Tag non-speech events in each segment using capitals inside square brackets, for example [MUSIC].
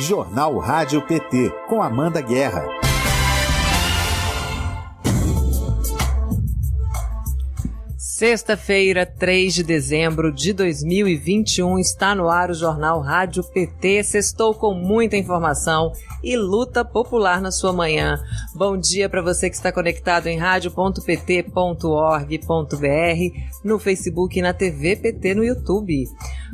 Jornal Rádio PT, com Amanda Guerra. Sexta-feira, 3 de dezembro de 2021, está no ar o Jornal Rádio PT. Sextou com muita informação e luta popular na sua manhã. Bom dia para você que está conectado em rádio.pt.org.br, no Facebook e na TV PT no YouTube.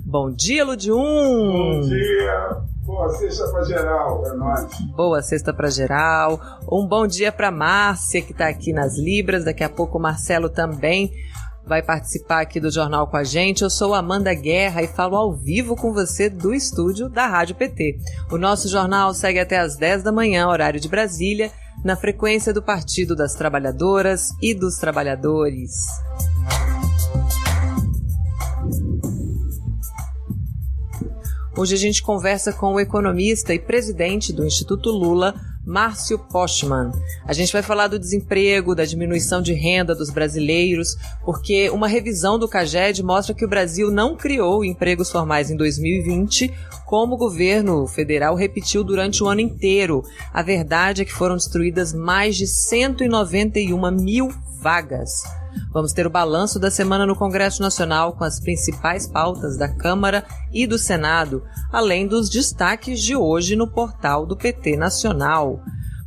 Bom dia, Ludium! Bom dia! Boa sexta para geral, é nóis. Boa sexta para geral. Um bom dia para Márcia, que está aqui nas Libras. Daqui a pouco o Marcelo também vai participar aqui do jornal com a gente. Eu sou Amanda Guerra e falo ao vivo com você do estúdio da Rádio PT. O nosso jornal segue até às 10 da manhã, horário de Brasília, na frequência do Partido das Trabalhadoras e dos Trabalhadores. Hoje a gente conversa com o economista e presidente do Instituto Lula, Márcio Postman. A gente vai falar do desemprego, da diminuição de renda dos brasileiros, porque uma revisão do CAGED mostra que o Brasil não criou empregos formais em 2020, como o governo federal repetiu durante o ano inteiro. A verdade é que foram destruídas mais de 191 mil vagas. Vamos ter o balanço da semana no Congresso Nacional com as principais pautas da Câmara e do Senado, além dos destaques de hoje no portal do PT Nacional.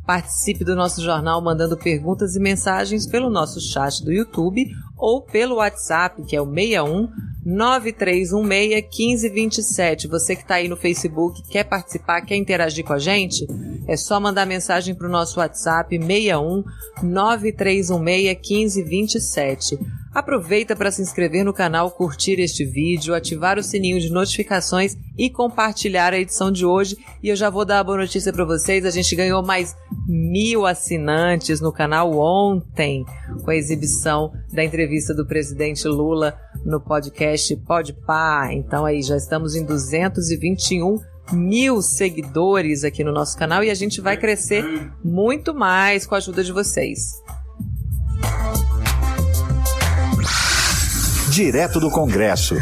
Participe do nosso jornal mandando perguntas e mensagens pelo nosso chat do YouTube ou pelo WhatsApp, que é o 61 9316-1527. Você que está aí no Facebook, quer participar, quer interagir com a gente? É só mandar mensagem para o nosso WhatsApp 61 9316-1527. Aproveita para se inscrever no canal, curtir este vídeo, ativar o sininho de notificações e compartilhar a edição de hoje. E eu já vou dar a boa notícia para vocês: a gente ganhou mais mil assinantes no canal ontem, com a exibição da entrevista do presidente Lula no podcast Podpah. Então aí já estamos em 221 mil seguidores aqui no nosso canal e a gente vai crescer muito mais com a ajuda de vocês. Direto do Congresso.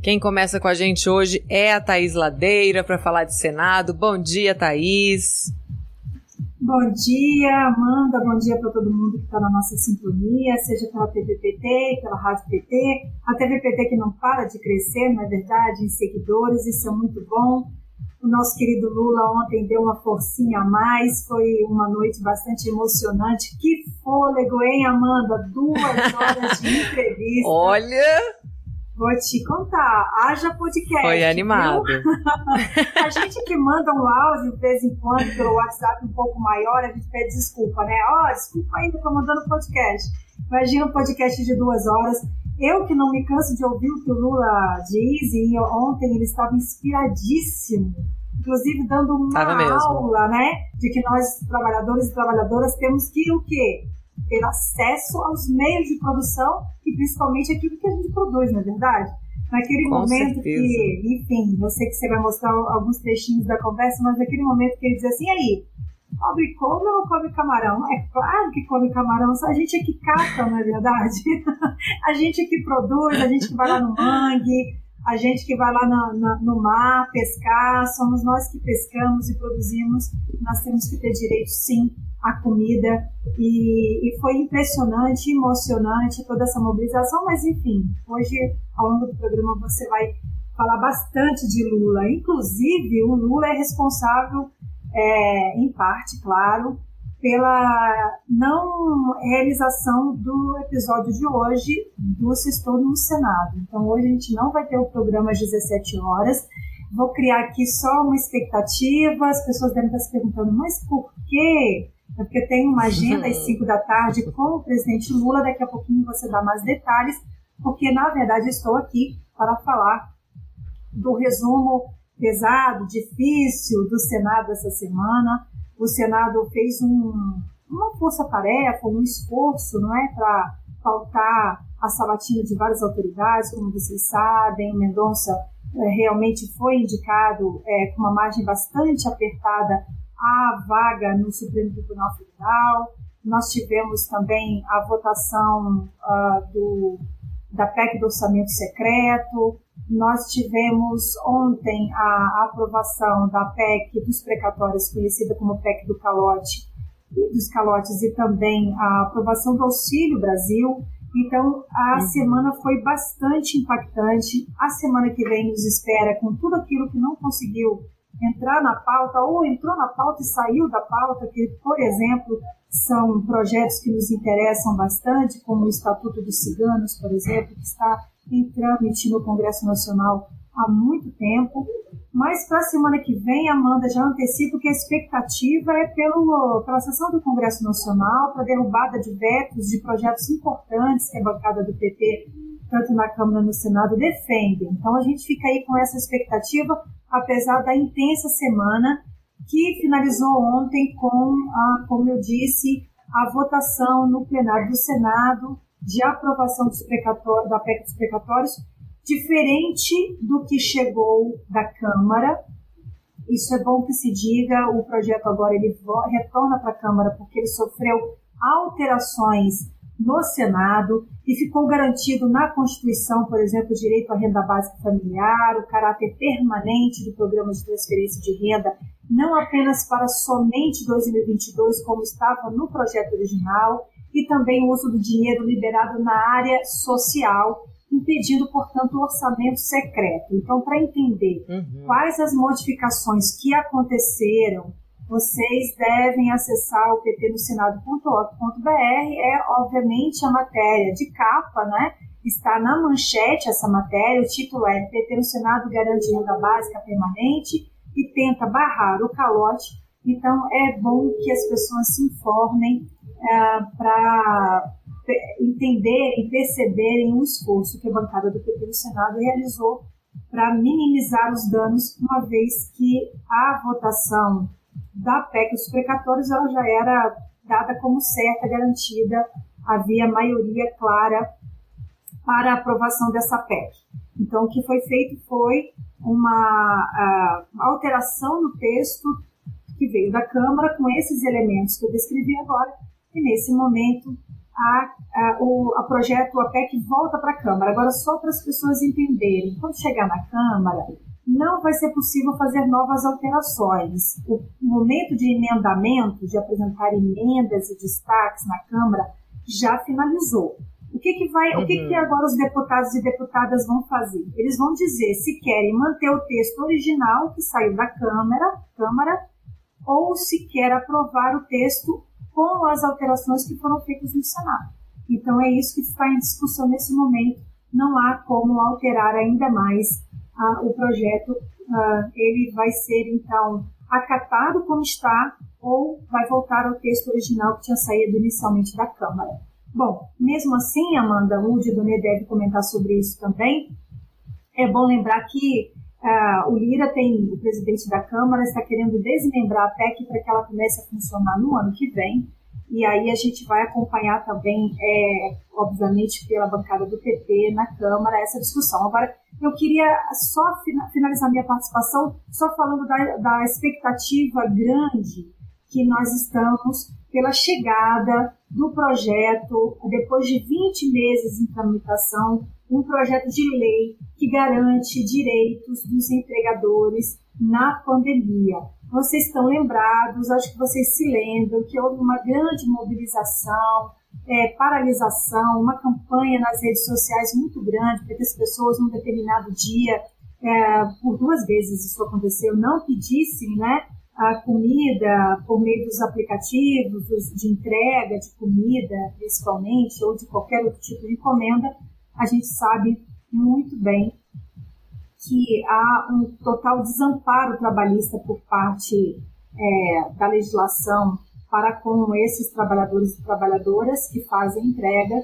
Quem começa com a gente hoje é a Thaís Ladeira para falar de Senado. Bom dia, Thaís. Bom dia, Amanda. Bom dia para todo mundo que está na nossa sintonia, seja pela TVPT, pela Rádio PT. A TVPT que não para de crescer, não é verdade, em seguidores, isso é muito bom. O nosso querido Lula ontem deu uma forcinha a mais, foi uma noite bastante emocionante. Que fôlego, hein, Amanda? Duas horas de [LAUGHS] entrevista. Olha! Vou te contar, haja podcast. Foi animado. [LAUGHS] a gente que manda um áudio de vez em quando pelo WhatsApp um pouco maior, a gente pede desculpa, né? Ó, oh, desculpa ainda, tô mandando podcast. Imagina um podcast de duas horas. Eu que não me canso de ouvir o que o Lula diz, e ontem ele estava inspiradíssimo, inclusive dando uma aula, né? De que nós, trabalhadores e trabalhadoras, temos que o quê? Ter acesso aos meios de produção e principalmente aquilo que a gente produz, não é verdade? Naquele Com momento certeza. que, enfim, eu sei que você vai mostrar alguns trechinhos da conversa, mas naquele momento que ele diz assim, aí, Come come ou come camarão? É claro que come camarão, só a gente é que cata, não é verdade? [LAUGHS] a gente é que produz, a gente que vai lá no mangue, a gente que vai lá na, na, no mar pescar, somos nós que pescamos e produzimos, nós temos que ter direito sim à comida e, e foi impressionante, emocionante toda essa mobilização, mas enfim, hoje ao longo do programa você vai falar bastante de Lula, inclusive o Lula é responsável é, em parte, claro, pela não realização do episódio de hoje do Sextou no Senado. Então, hoje a gente não vai ter o programa às 17 horas. Vou criar aqui só uma expectativa. As pessoas devem estar se perguntando, mas por quê? É porque tem uma agenda às 5 da tarde com o presidente Lula. Daqui a pouquinho você dá mais detalhes, porque na verdade estou aqui para falar do resumo pesado, difícil do Senado essa semana. O Senado fez um, uma força-tarefa, um esforço, não é, para pautar a sabatina de várias autoridades, como vocês sabem. Mendonça é, realmente foi indicado é, com uma margem bastante apertada a vaga no Supremo Tribunal Federal. Nós tivemos também a votação uh, do da PEC do orçamento secreto. Nós tivemos ontem a aprovação da PEC dos precatórios, conhecida como PEC do calote, e dos calotes, e também a aprovação do Auxílio Brasil. Então, a uhum. semana foi bastante impactante. A semana que vem nos espera com tudo aquilo que não conseguiu entrar na pauta ou entrou na pauta e saiu da pauta, que, por exemplo, são projetos que nos interessam bastante, como o Estatuto dos Ciganos, por exemplo, que está em trâmite no Congresso Nacional há muito tempo. Mas para a semana que vem, Amanda já antecipa que a expectativa é pelo, pela sessão do Congresso Nacional para derrubada de vetos de projetos importantes que a bancada do PT, tanto na Câmara como no Senado, defende. Então a gente fica aí com essa expectativa, apesar da intensa semana que finalizou ontem com, a, como eu disse, a votação no plenário do Senado de aprovação dos da PEC dos precatórios, diferente do que chegou da Câmara. Isso é bom que se diga, o projeto agora ele retorna para a Câmara porque ele sofreu alterações no Senado e ficou garantido na Constituição, por exemplo, o direito à renda básica familiar, o caráter permanente do programa de transferência de renda, não apenas para somente 2022, como estava no projeto original, e também o uso do dinheiro liberado na área social, impedindo, portanto, o orçamento secreto. Então, para entender uhum. quais as modificações que aconteceram, vocês devem acessar o ppnosenado.org.br. É, obviamente, a matéria de capa, né? Está na manchete essa matéria. O título é PT no Senado garante renda básica permanente e tenta barrar o calote. Então, é bom que as pessoas se informem é, para entenderem, perceberem o esforço que a bancada do PT no Senado realizou para minimizar os danos, uma vez que a votação da PEC dos precatórios ela já era dada como certa, garantida, havia maioria clara para a aprovação dessa PEC. Então, o que foi feito foi uma, uh, alteração no texto que veio da Câmara com esses elementos que eu descrevi agora, e nesse momento a, a, o a projeto, a PEC volta para a Câmara. Agora, só para as pessoas entenderem, quando chegar na Câmara, não vai ser possível fazer novas alterações. O momento de emendamento, de apresentar emendas e destaques na Câmara, já finalizou. O que, que vai, uhum. o que, que uhum. agora os deputados e deputadas vão fazer? Eles vão dizer se querem manter o texto original que saiu da Câmara, Câmara ou se quer aprovar o texto com as alterações que foram feitas no Senado. Então é isso que está em discussão nesse momento. Não há como alterar ainda mais uh, o projeto. Uh, ele vai ser então acatado como está ou vai voltar ao texto original que tinha saído inicialmente da Câmara. Bom, mesmo assim, Amanda, o Didonê deve comentar sobre isso também. É bom lembrar que uh, o Lira tem, o presidente da Câmara, está querendo desmembrar a PEC para que ela comece a funcionar no ano que vem. E aí a gente vai acompanhar também, é, obviamente, pela bancada do PT na Câmara, essa discussão. Agora, eu queria só finalizar minha participação só falando da, da expectativa grande que nós estamos pela chegada do projeto, depois de 20 meses em tramitação, um projeto de lei que garante direitos dos empregadores na pandemia. Vocês estão lembrados, acho que vocês se lembram que houve uma grande mobilização, é, paralisação, uma campanha nas redes sociais muito grande para que as pessoas, num determinado dia, é, por duas vezes isso aconteceu, não pedissem né, a comida por meio dos aplicativos de entrega de comida, principalmente, ou de qualquer outro tipo de encomenda, a gente sabe muito bem que há um total desamparo trabalhista por parte é, da legislação para com esses trabalhadores e trabalhadoras que fazem entrega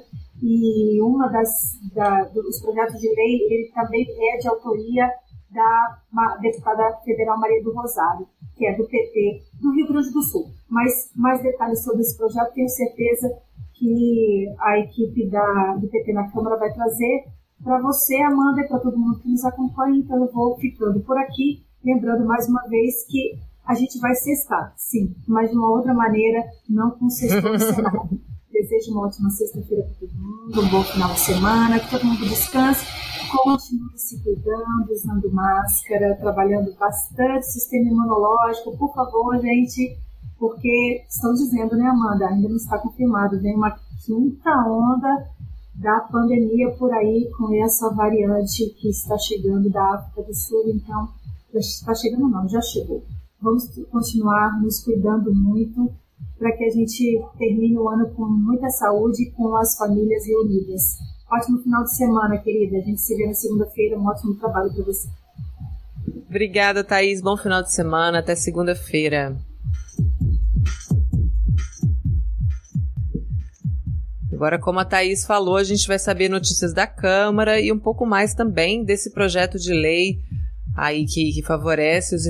e uma das da, dos projetos de lei ele também é de autoria da deputada federal Maria do Rosário, que é do PT do Rio Grande do Sul. Mas mais detalhes sobre esse projeto tenho certeza que a equipe da, do PT na Câmara vai trazer para você, Amanda, e para todo mundo que nos acompanha. Então eu vou ficando por aqui, lembrando mais uma vez que a gente vai cestar, sim, mas de uma outra maneira, não com no Senado. [LAUGHS] desejo uma ótima sexta-feira para todo mundo, um bom final de semana, que todo mundo descanse, continue se cuidando, usando máscara, trabalhando bastante sistema imunológico. Por favor, gente, porque estão dizendo, né, Amanda? Ainda não está confirmado, vem uma quinta onda da pandemia por aí com essa variante que está chegando da África do Sul, então já está chegando não, já chegou. Vamos continuar nos cuidando muito para que a gente termine o ano com muita saúde e com as famílias reunidas. Ótimo final de semana, querida. A gente se vê na segunda-feira. Um ótimo trabalho para você. Obrigada, Thaís. Bom final de semana. Até segunda-feira. Agora, como a Thaís falou, a gente vai saber notícias da Câmara e um pouco mais também desse projeto de lei aí que, que favorece os,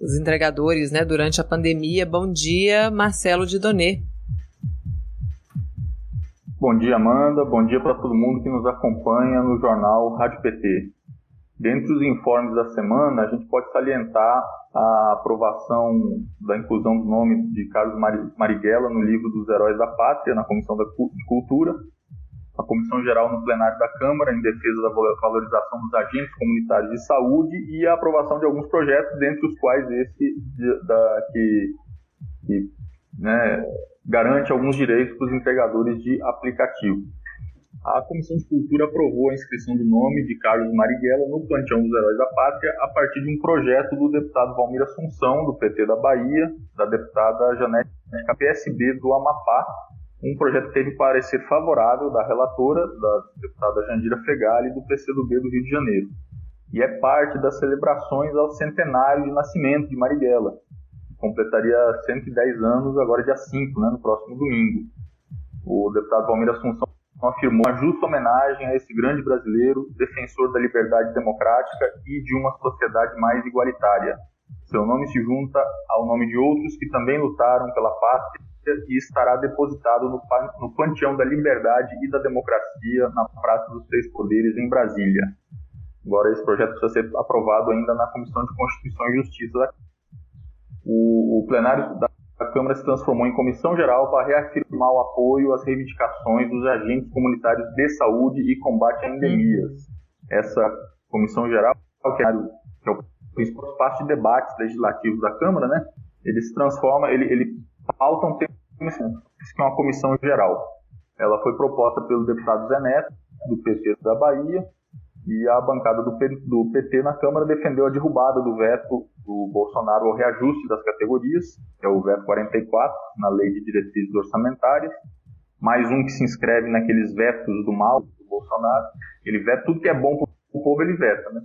os entregadores né, durante a pandemia. Bom dia, Marcelo de Donê. Bom dia, Amanda. Bom dia para todo mundo que nos acompanha no jornal Rádio PT. Dentre os informes da semana, a gente pode salientar a aprovação da inclusão do nome de Carlos Marighella no livro dos Heróis da Pátria, na Comissão de Cultura, a Comissão Geral no plenário da Câmara em defesa da valorização dos agentes comunitários de saúde e a aprovação de alguns projetos, dentre os quais esse da, que, que né, garante alguns direitos para os entregadores de aplicativo. A Comissão de Cultura aprovou a inscrição do nome de Carlos Marighella no Panteão dos Heróis da Pátria a partir de um projeto do deputado Valmir Assunção, do PT da Bahia, da deputada Janete PSB do Amapá, um projeto que teve parecer favorável da relatora, da deputada Jandira Fegali, do PCdoB do Rio de Janeiro. E é parte das celebrações ao centenário de nascimento de Marighella, que completaria 110 anos agora dia 5, né, no próximo domingo. O deputado Valmir Assunção afirmou uma justa homenagem a esse grande brasileiro, defensor da liberdade democrática e de uma sociedade mais igualitária. Seu nome se junta ao nome de outros que também lutaram pela pátria e estará depositado no, no Panteão da Liberdade e da Democracia na Praça dos Três Poderes, em Brasília. Agora, esse projeto precisa ser aprovado ainda na Comissão de Constituição e Justiça. O, o plenário da Câmara se transformou em comissão geral para reafirmar o apoio às reivindicações dos agentes comunitários de saúde e combate a endemias. Essa comissão geral, que é o principal espaço de debates legislativos da Câmara, né? Ele se transforma, ele, ele pauta um tema que é uma comissão geral. Ela foi proposta pelo deputado Zé Neto, do PT da Bahia, e a bancada do, do PT na Câmara defendeu a derrubada do veto do Bolsonaro ao reajuste das categorias, que é o veto 44, na Lei de Diretrizes Orçamentárias, mais um que se inscreve naqueles vetos do mal do Bolsonaro. Ele veta tudo que é bom para o povo, ele veta. Né?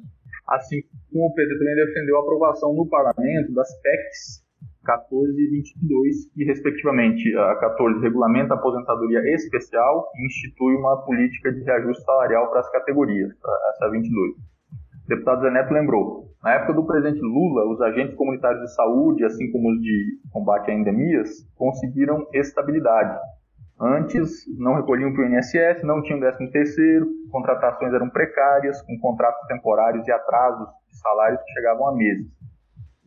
Assim como o PT também defendeu a aprovação no parlamento das PECs 14 e 22, que, respectivamente, a 14 regulamenta a aposentadoria especial e institui uma política de reajuste salarial para as categorias, essa é a 22. O deputado Zé Neto lembrou, na época do presidente Lula, os agentes comunitários de saúde, assim como os de combate a endemias, conseguiram estabilidade. Antes, não recolhiam para o INSS, não tinham 13 terceiro, contratações eram precárias, com contratos temporários e atrasos de salários que chegavam a meses.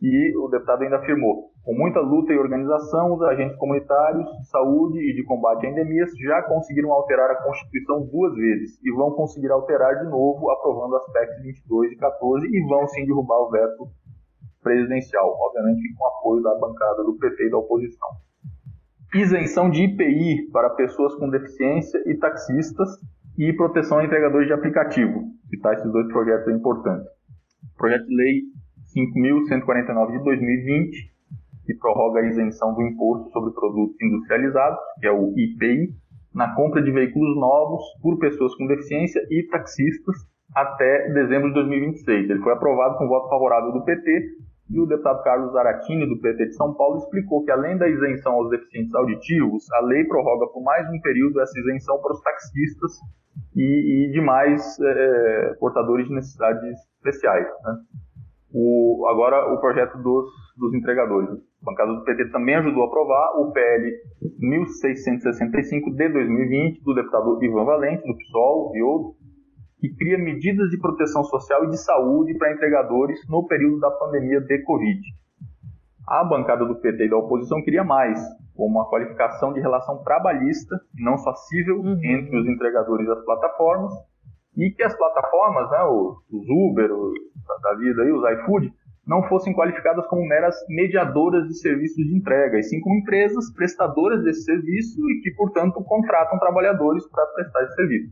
E o deputado ainda afirmou: com muita luta e organização, os agentes comunitários de saúde e de combate a endemias já conseguiram alterar a Constituição duas vezes e vão conseguir alterar de novo, aprovando as PECs 22 e 14 e vão sim derrubar o veto presidencial, obviamente com apoio da bancada do PT e da oposição. Isenção de IPI para pessoas com deficiência e taxistas e proteção a entregadores de aplicativo. Citar esses dois projetos é importante. Projeto de lei 5.149 de 2020, que prorroga a isenção do imposto sobre produtos industrializados, que é o IPI, na compra de veículos novos por pessoas com deficiência e taxistas até dezembro de 2026. Ele foi aprovado com voto favorável do PT e o deputado Carlos Zaratini, do PT de São Paulo, explicou que, além da isenção aos deficientes auditivos, a lei prorroga por mais um período essa isenção para os taxistas e, e demais é, portadores de necessidades especiais. Né? O, agora, o projeto dos, dos entregadores. A bancada do PT também ajudou a aprovar o PL 1665 de 2020, do deputado Ivan Valente, do PSOL e outros, que cria medidas de proteção social e de saúde para entregadores no período da pandemia de Covid. A bancada do PT e da oposição queria mais, como a qualificação de relação trabalhista, não só civil, uhum. entre os entregadores e as plataformas, e que as plataformas, né, os, Uber, os, da vida aí, os iFood, não fossem qualificadas como meras mediadoras de serviços de entrega, e sim como empresas prestadoras desse serviço e que, portanto, contratam trabalhadores para prestar esse serviço.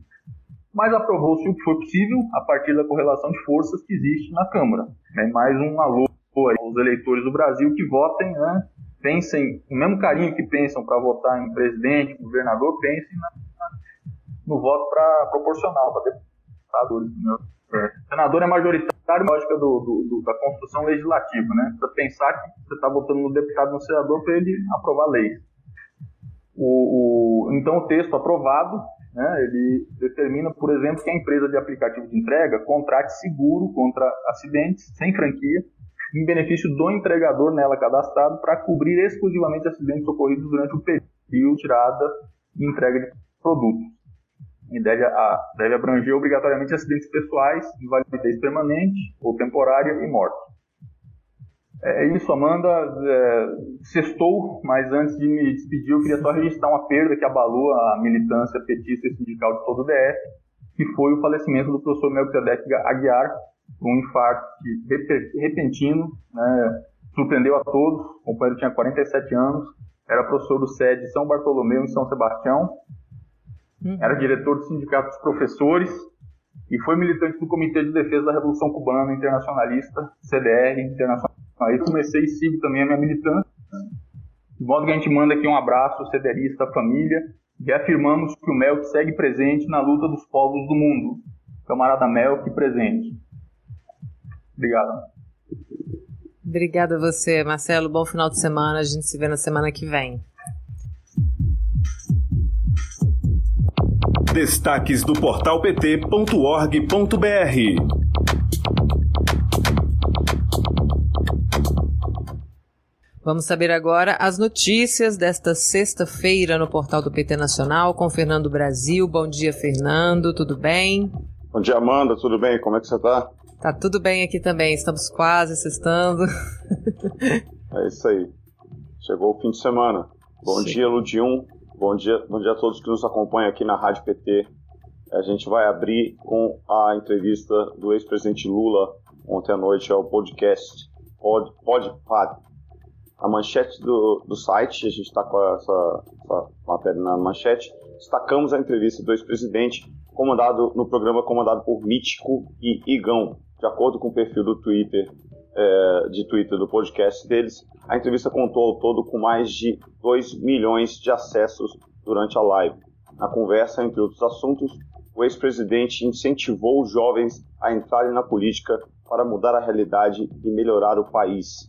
Mas aprovou-se o que foi possível a partir da correlação de forças que existe na Câmara. Né? Mais um alô aos eleitores do Brasil que votem, né? pensem, o mesmo carinho que pensam para votar em presidente, governador, pensem no voto para proporcional, para deputados. Né? É. Senador é majoritário, lógica do, do, da construção legislativa, né? Pensar que você está votando no deputado no senador para ele aprovar leis. O, o, então, o texto aprovado, né, ele determina, por exemplo, que a empresa de aplicativo de entrega contrate seguro contra acidentes, sem franquia, em benefício do entregador nela cadastrado, para cobrir exclusivamente acidentes ocorridos durante o período de tirada e entrega de produtos e deve, a, deve abranger obrigatoriamente acidentes pessoais, invalidez permanente ou temporária e morte. É isso, Amanda. É, sextou, mas antes de me despedir, eu queria só registrar uma perda que abalou a militância petista e sindical de todo o DF, que foi o falecimento do professor Melquisedeque Aguiar, um infarto repentino, né, surpreendeu a todos. O companheiro tinha 47 anos, era professor do SED São Bartolomeu, em São Sebastião, Uhum. Era diretor do Sindicato dos Professores e foi militante do Comitê de Defesa da Revolução Cubana Internacionalista, CDR Internacional. Aí comecei e sigo também a minha militância. De modo que a gente manda aqui um abraço cederista à família e afirmamos que o Melk segue presente na luta dos povos do mundo. Camarada Melk presente. Obrigado. Obrigada a você, Marcelo. Bom final de semana. A gente se vê na semana que vem. Destaques do portal pt.org.br. Vamos saber agora as notícias desta sexta-feira no portal do PT Nacional com Fernando Brasil. Bom dia, Fernando. Tudo bem? Bom dia, Amanda. Tudo bem? Como é que você está? Tá tudo bem aqui também. Estamos quase sextando. [LAUGHS] é isso aí. Chegou o fim de semana. Bom Sim. dia, Ludium. Bom dia, bom dia a todos que nos acompanham aqui na Rádio PT. A gente vai abrir com a entrevista do ex-presidente Lula ontem à noite ao podcast Pod, Pod, Pod. A manchete do, do site, a gente está com essa, essa matéria na manchete, destacamos a entrevista do ex-presidente comandado no programa comandado por Mítico e Igão, de acordo com o perfil do Twitter é, de Twitter do podcast deles, a entrevista contou ao todo com mais de 2 milhões de acessos durante a live. Na conversa, entre outros assuntos, o ex-presidente incentivou os jovens a entrarem na política para mudar a realidade e melhorar o país.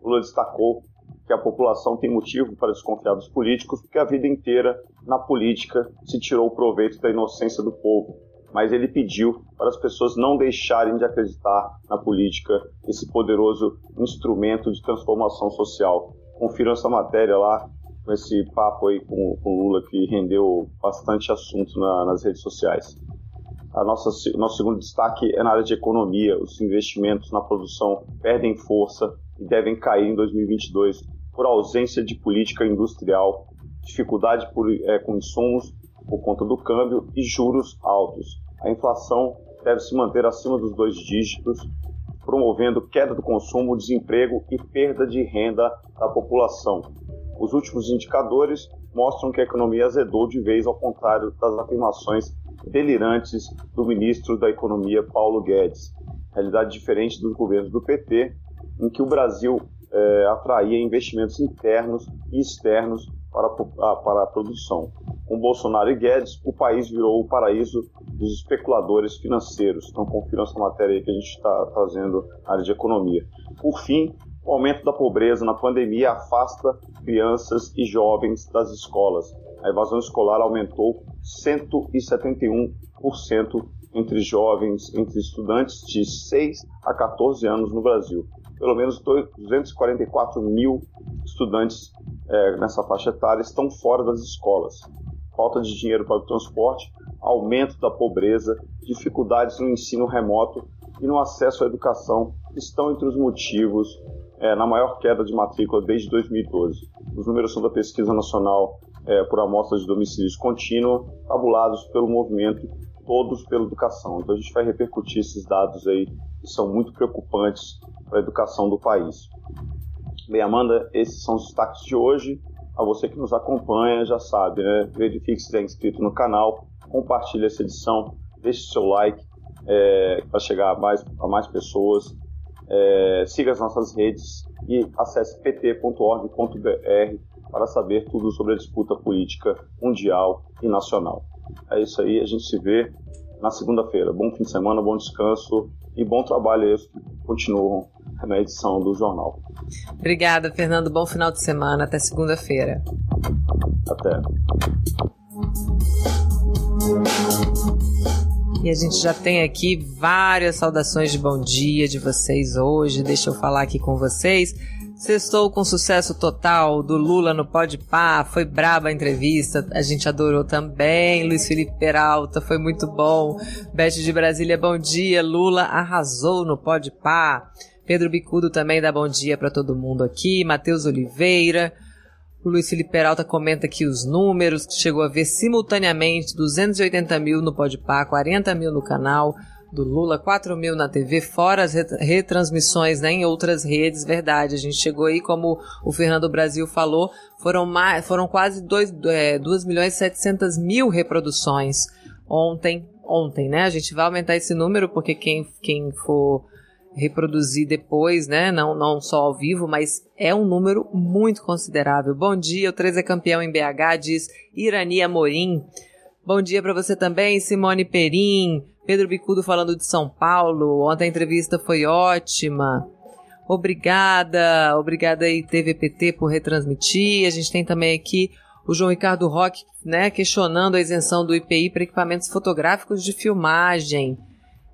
Lula destacou que a população tem motivo para desconfiar dos políticos porque a vida inteira na política se tirou proveito da inocência do povo mas ele pediu para as pessoas não deixarem de acreditar na política, esse poderoso instrumento de transformação social. Confiram essa matéria lá, com esse papo aí com, o Lula, que rendeu bastante assunto na, nas redes sociais. A nossa, nosso segundo destaque é na área de economia. Os investimentos na produção perdem força e devem cair em 2022 por ausência de política industrial, dificuldade por, é, com insumos por conta do câmbio e juros altos a inflação deve se manter acima dos dois dígitos, promovendo queda do consumo, desemprego e perda de renda da população. Os últimos indicadores mostram que a economia azedou de vez, ao contrário das afirmações delirantes do ministro da Economia, Paulo Guedes. Realidade diferente dos governos do PT, em que o Brasil é, atraía investimentos internos e externos para a, para a produção. Com Bolsonaro e Guedes, o país virou o paraíso dos especuladores financeiros. Então, confiram essa matéria aí que a gente está trazendo na área de economia. Por fim, o aumento da pobreza na pandemia afasta crianças e jovens das escolas. A evasão escolar aumentou 171% entre jovens, entre estudantes de 6 a 14 anos no Brasil. Pelo menos 244 mil estudantes é, nessa faixa etária estão fora das escolas. Falta de dinheiro para o transporte, aumento da pobreza, dificuldades no ensino remoto e no acesso à educação estão entre os motivos é, na maior queda de matrícula desde 2012. Os números são da Pesquisa Nacional é, por Amostras de Domicílios Contínua, tabulados pelo movimento Todos pela Educação. Então a gente vai repercutir esses dados aí que são muito preocupantes para a educação do país. Bem, Amanda, esses são os destaques de hoje. A você que nos acompanha já sabe, né? Verifique se é inscrito no canal, compartilhe essa edição, deixe seu like é, para chegar a mais, a mais pessoas. É, siga as nossas redes e acesse pt.org.br para saber tudo sobre a disputa política mundial e nacional. É isso aí, a gente se vê na segunda-feira. Bom fim de semana, bom descanso e bom trabalho que continuam na edição do jornal. Obrigada, Fernando. Bom final de semana. Até segunda-feira. Até. E a gente já tem aqui várias saudações de bom dia de vocês hoje. Deixa eu falar aqui com vocês. Sextou com sucesso total do Lula no Pode Pá, foi braba a entrevista, a gente adorou também. Luiz Felipe Peralta, foi muito bom. Beth de Brasília, bom dia. Lula arrasou no Pode Pá. Pedro Bicudo também dá bom dia para todo mundo aqui. Matheus Oliveira. O Luiz Felipe Peralta comenta aqui os números, que chegou a ver simultaneamente 280 mil no Podpah, 40 mil no canal do Lula, 4 mil na TV, fora as retransmissões né, em outras redes, verdade. A gente chegou aí, como o Fernando Brasil falou, foram, mais, foram quase 2, é, 2 milhões e 700 mil reproduções ontem, ontem, né? A gente vai aumentar esse número porque quem, quem for reproduzir depois, né? Não, não só ao vivo, mas é um número muito considerável. Bom dia, o 13 é campeão em BH, diz Irani Amorim. Bom dia para você também, Simone Perim. Pedro Bicudo falando de São Paulo. Ontem a entrevista foi ótima. Obrigada, obrigada aí TVPT por retransmitir. A gente tem também aqui o João Ricardo Roque, né, questionando a isenção do IPI para equipamentos fotográficos de filmagem.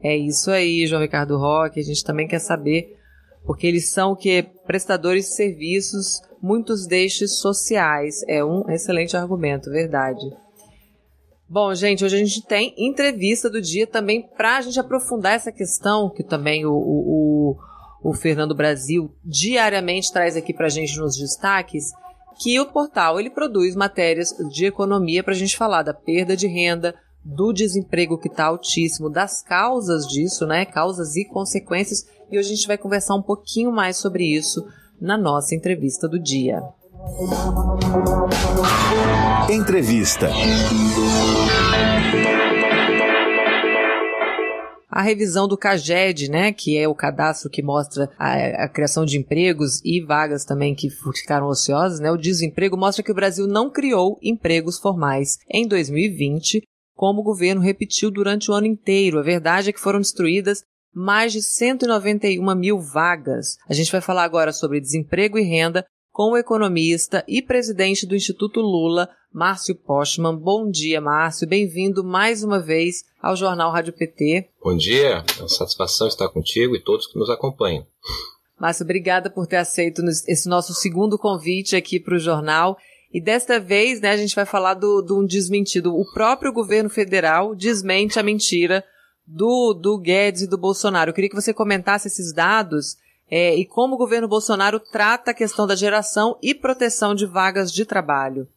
É isso aí, João Ricardo Roque. A gente também quer saber, porque eles são que prestadores de serviços, muitos destes sociais. É um excelente argumento, verdade. Bom, gente, hoje a gente tem entrevista do dia também para a gente aprofundar essa questão que também o, o, o, o Fernando Brasil diariamente traz aqui para a gente nos destaques, que o portal ele produz matérias de economia para a gente falar da perda de renda, do desemprego que está altíssimo, das causas disso, né? Causas e consequências. E hoje a gente vai conversar um pouquinho mais sobre isso na nossa entrevista do dia. Entrevista. A revisão do CAGED, né, que é o cadastro que mostra a, a, criação de empregos e vagas também que ficaram ociosas, né, o desemprego mostra que o Brasil não criou empregos formais em 2020, como o governo repetiu durante o ano inteiro. A verdade é que foram destruídas mais de 191 mil vagas. A gente vai falar agora sobre desemprego e renda com o economista e presidente do Instituto Lula, Márcio Postman. Bom dia, Márcio. Bem-vindo mais uma vez ao Jornal Rádio PT. Bom dia, é uma satisfação estar contigo e todos que nos acompanham. Márcio, obrigada por ter aceito esse nosso segundo convite aqui para o jornal. E desta vez, né, a gente vai falar de um desmentido. O próprio governo federal desmente a mentira do, do Guedes e do Bolsonaro. Eu queria que você comentasse esses dados é, e como o governo Bolsonaro trata a questão da geração e proteção de vagas de trabalho.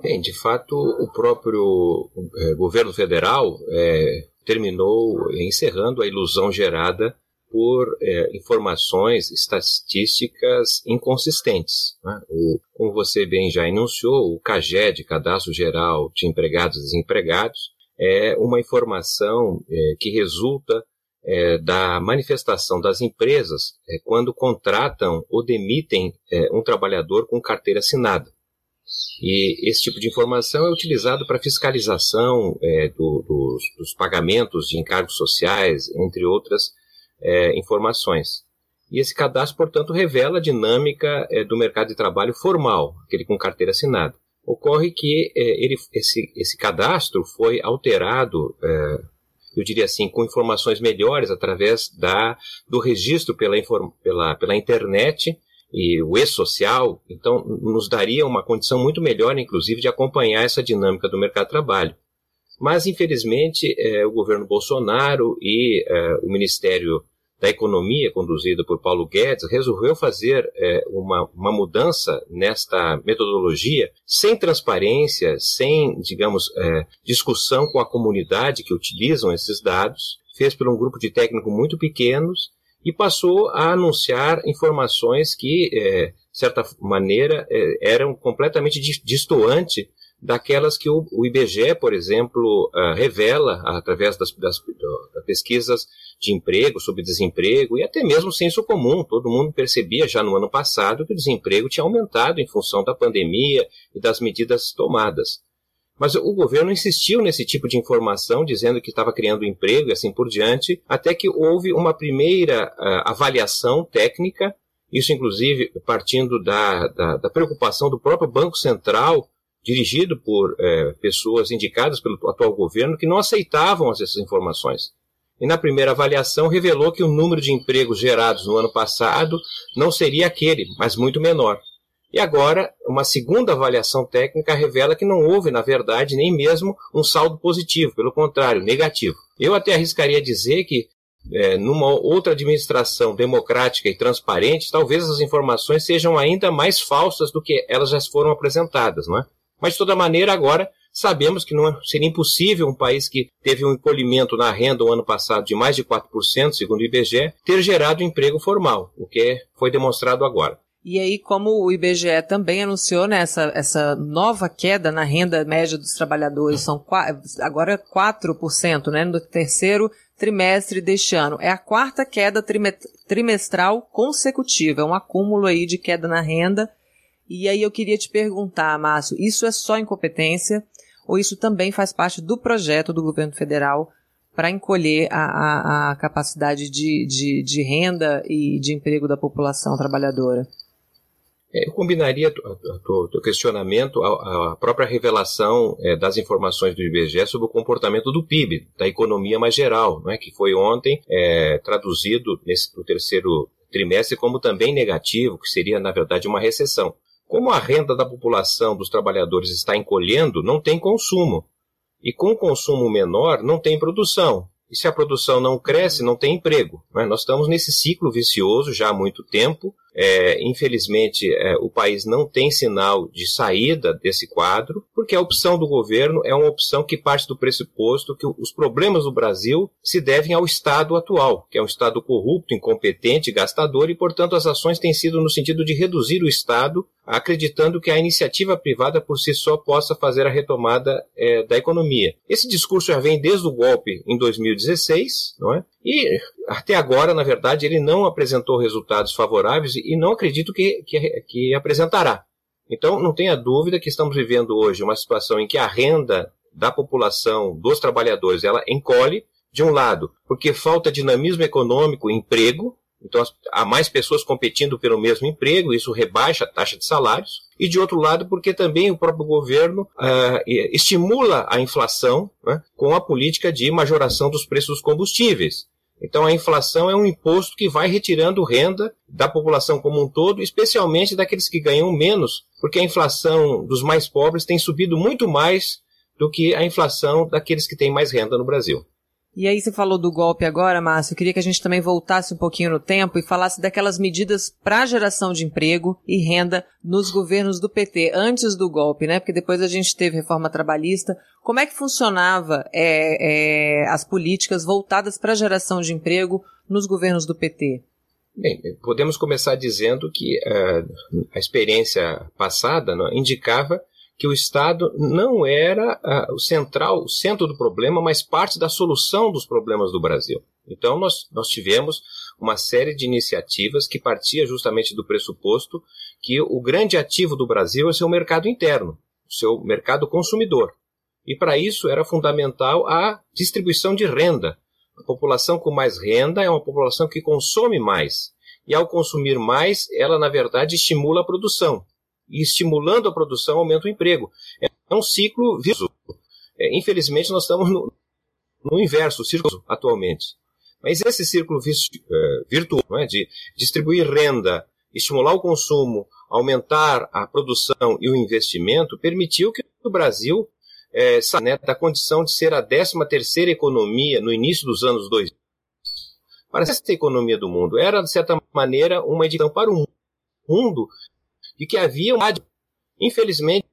Bem, de fato, o próprio é, governo federal é, terminou encerrando a ilusão gerada por é, informações estatísticas inconsistentes. Né? O, como você bem já enunciou, o CAGED, Cadastro Geral de Empregados e Desempregados, é uma informação é, que resulta é, da manifestação das empresas é, quando contratam ou demitem é, um trabalhador com carteira assinada. E esse tipo de informação é utilizado para fiscalização é, do, dos, dos, pagamentos de encargos sociais, entre outras é, informações. E esse cadastro, portanto, revela a dinâmica é, do mercado de trabalho formal, aquele com carteira assinada. Ocorre que é, ele, esse, esse, cadastro foi alterado, é, eu diria assim, com informações melhores através da, do registro pela, pela, pela internet e o e-social, então nos daria uma condição muito melhor, inclusive, de acompanhar essa dinâmica do mercado de trabalho. Mas, infelizmente, é, o governo Bolsonaro e é, o Ministério da Economia, conduzida por Paulo Guedes, resolveu fazer é, uma, uma mudança nesta metodologia sem transparência, sem, digamos, é, discussão com a comunidade que utilizam esses dados, fez por um grupo de técnicos muito pequenos e passou a anunciar informações que, é, de certa maneira, é, eram completamente distoantes daquelas que o, o IBGE, por exemplo, uh, revela através das, das, das, pesquisas de emprego, sobre desemprego e até mesmo senso comum. Todo mundo percebia já no ano passado que o desemprego tinha aumentado em função da pandemia e das medidas tomadas. Mas o governo insistiu nesse tipo de informação, dizendo que estava criando emprego e assim por diante, até que houve uma primeira uh, avaliação técnica, isso inclusive partindo da, da, da preocupação do próprio Banco Central dirigido por é, pessoas indicadas pelo atual governo que não aceitavam essas informações. E na primeira avaliação revelou que o número de empregos gerados no ano passado não seria aquele, mas muito menor. E agora, uma segunda avaliação técnica revela que não houve, na verdade, nem mesmo um saldo positivo, pelo contrário, negativo. Eu até arriscaria dizer que, é, numa outra administração democrática e transparente, talvez as informações sejam ainda mais falsas do que elas já foram apresentadas, não é? Mas, de toda maneira, agora sabemos que não é, seria impossível um país que teve um encolhimento na renda o ano passado de mais de 4%, segundo o IBGE, ter gerado emprego formal, o que foi demonstrado agora. E aí, como o IBGE também anunciou né, essa, essa nova queda na renda média dos trabalhadores, são agora 4%, né, no terceiro trimestre deste ano. É a quarta queda trimestral consecutiva, é um acúmulo aí de queda na renda e aí eu queria te perguntar, Márcio, isso é só incompetência ou isso também faz parte do projeto do governo federal para encolher a, a, a capacidade de, de, de, renda e de emprego da população trabalhadora? É, eu combinaria o teu questionamento à, própria revelação é, das informações do IBGE sobre o comportamento do PIB, da economia mais geral, é, que foi ontem é, traduzido nesse, no terceiro trimestre como também negativo, que seria, na verdade, uma recessão. Como a renda da população dos trabalhadores está encolhendo, não tem consumo. E com consumo menor, não tem produção. E se a produção não cresce, não tem emprego. Né? Nós estamos nesse ciclo vicioso já há muito tempo, é, infelizmente, é, o país não tem sinal de saída desse quadro, porque a opção do governo é uma opção que parte do pressuposto que os problemas do Brasil se devem ao Estado atual, que é um Estado corrupto, incompetente, gastador, e, portanto, as ações têm sido no sentido de reduzir o Estado, acreditando que a iniciativa privada por si só possa fazer a retomada é, da economia. Esse discurso já vem desde o golpe em 2016, não é? E até agora, na verdade, ele não apresentou resultados favoráveis e não acredito que, que, que apresentará. Então, não tenha dúvida que estamos vivendo hoje uma situação em que a renda da população, dos trabalhadores, ela encolhe, de um lado, porque falta dinamismo econômico, emprego, então há mais pessoas competindo pelo mesmo emprego, isso rebaixa a taxa de salários, e de outro lado, porque também o próprio governo uh, estimula a inflação né, com a política de majoração dos preços dos combustíveis. Então a inflação é um imposto que vai retirando renda da população como um todo, especialmente daqueles que ganham menos, porque a inflação dos mais pobres tem subido muito mais do que a inflação daqueles que têm mais renda no Brasil. E aí você falou do golpe agora, Márcio. Eu queria que a gente também voltasse um pouquinho no tempo e falasse daquelas medidas para geração de emprego e renda nos governos do PT, antes do golpe, né? Porque depois a gente teve reforma trabalhista. Como é que funcionava é, é, as políticas voltadas para geração de emprego nos governos do PT? Bem, podemos começar dizendo que uh, a experiência passada indicava que o Estado não era uh, o central, o centro do problema, mas parte da solução dos problemas do Brasil. Então, nós, nós tivemos uma série de iniciativas que partia justamente do pressuposto que o grande ativo do Brasil é seu mercado interno, o seu mercado consumidor. E para isso era fundamental a distribuição de renda. A população com mais renda é uma população que consome mais. E ao consumir mais, ela na verdade estimula a produção e estimulando a produção aumenta o emprego. É um ciclo virtuoso. É, infelizmente, nós estamos no, no inverso, círculo atualmente. Mas esse círculo é, virtuoso é, de distribuir renda, estimular o consumo, aumentar a produção e o investimento, permitiu que o Brasil é, saia né, da condição de ser a 13 terceira economia no início dos anos 2000 para essa economia do mundo. Era, de certa maneira, uma edição para o mundo de que havia uma. Infelizmente,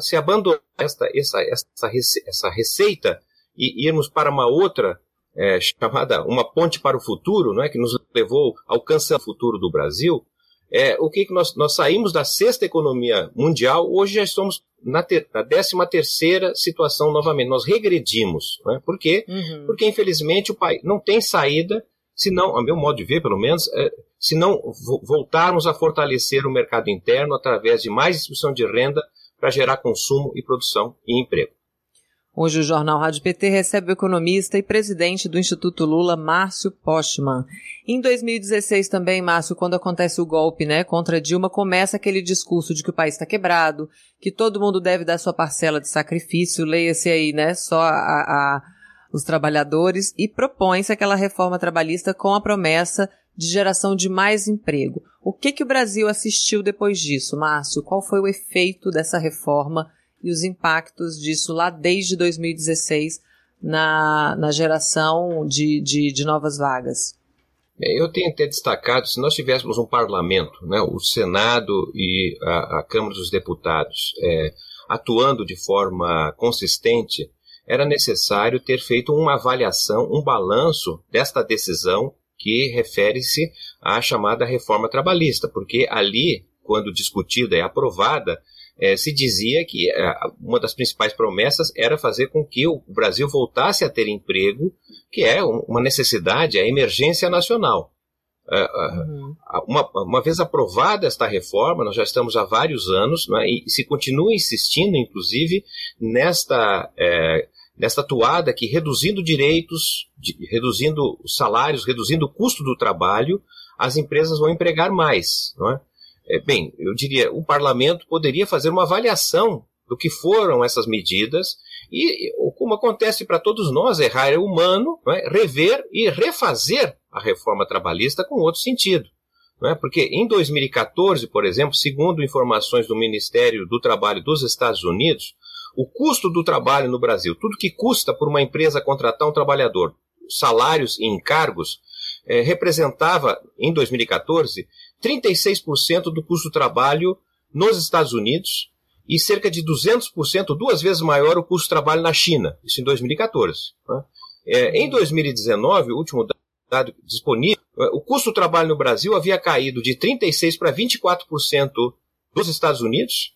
se abandonar esta, essa, essa, essa receita e irmos para uma outra é, chamada Uma Ponte para o Futuro, não é, que nos levou ao câncer futuro do Brasil, é, o que, que nós, nós saímos da sexta economia mundial, hoje já estamos na, ter, na décima terceira situação novamente. Nós regredimos. Né? Por quê? Uhum. Porque, infelizmente, o país não tem saída, se não, a meu modo de ver, pelo menos, é, se não voltarmos a fortalecer o mercado interno através de mais distribuição de renda para gerar consumo e produção e emprego. Hoje o Jornal Rádio PT recebe o economista e presidente do Instituto Lula, Márcio Postman. Em 2016 também, Márcio, quando acontece o golpe né, contra Dilma, começa aquele discurso de que o país está quebrado, que todo mundo deve dar sua parcela de sacrifício, leia-se aí, né, só a, a, os trabalhadores, e propõe-se aquela reforma trabalhista com a promessa de geração de mais emprego. O que, que o Brasil assistiu depois disso, Márcio? Qual foi o efeito dessa reforma e os impactos disso lá desde 2016 na, na geração de, de, de novas vagas? Eu tenho até destacado, se nós tivéssemos um parlamento, né, o Senado e a, a Câmara dos Deputados, é, atuando de forma consistente, era necessário ter feito uma avaliação, um balanço desta decisão que refere-se à chamada reforma trabalhista, porque ali, quando discutida e aprovada, é, se dizia que é, uma das principais promessas era fazer com que o Brasil voltasse a ter emprego, que é uma necessidade, a emergência nacional. É, é, uhum. Uma, uma, vez aprovada esta reforma, nós já estamos há vários anos, né, e se continua insistindo, inclusive, nesta, nesta toada que reduzindo direitos, de, reduzindo salários, reduzindo o custo do trabalho, as empresas vão empregar mais. Não é? é, bem, eu diria, o parlamento poderia fazer uma avaliação do que foram essas medidas e, como acontece para todos nós, errar é humano, é? rever e refazer a reforma trabalhista com outro sentido. É? Porque em 2014, por exemplo, segundo informações do Ministério do Trabalho dos Estados Unidos, o custo do trabalho no Brasil, tudo que custa por uma empresa contratar um trabalhador, salários e encargos, é, representava, em 2014, 36% do custo do trabalho nos Estados Unidos e cerca de 200%, duas vezes maior o custo do trabalho na China, isso em 2014. Né? É, em 2019, o último dado disponível, é, o custo do trabalho no Brasil havia caído de 36% para 24% dos Estados Unidos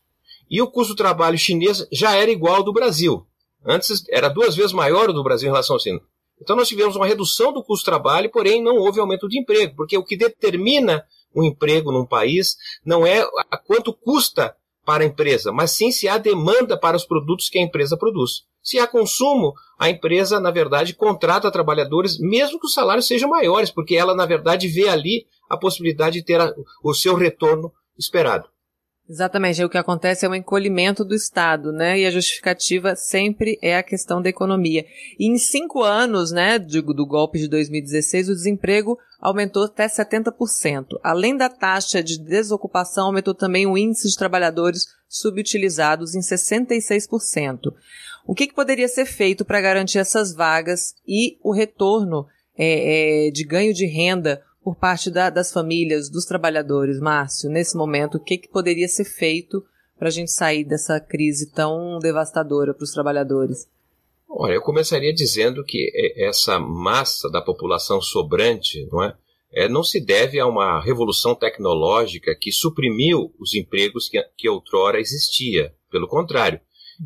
e o custo do trabalho chinês já era igual ao do Brasil. Antes era duas vezes maior o do Brasil em relação ao China. Então nós tivemos uma redução do custo do trabalho, porém não houve aumento de emprego, porque o que determina um emprego num país não é a quanto custa para a empresa, mas sim se há demanda para os produtos que a empresa produz. Se há consumo, a empresa, na verdade, contrata trabalhadores, mesmo que os salários sejam maiores, porque ela, na verdade, vê ali a possibilidade de ter o seu retorno esperado. Exatamente, o que acontece é um encolhimento do Estado, né? E a justificativa sempre é a questão da economia. E em cinco anos, né, do, do golpe de 2016, o desemprego aumentou até 70%. Além da taxa de desocupação, aumentou também o índice de trabalhadores subutilizados em 66%. O que, que poderia ser feito para garantir essas vagas e o retorno é, é, de ganho de renda por parte da, das famílias, dos trabalhadores, Márcio, nesse momento, o que, que poderia ser feito para a gente sair dessa crise tão devastadora para os trabalhadores? Olha, eu começaria dizendo que essa massa da população sobrante, não é? é não se deve a uma revolução tecnológica que suprimiu os empregos que, que outrora existia. Pelo contrário,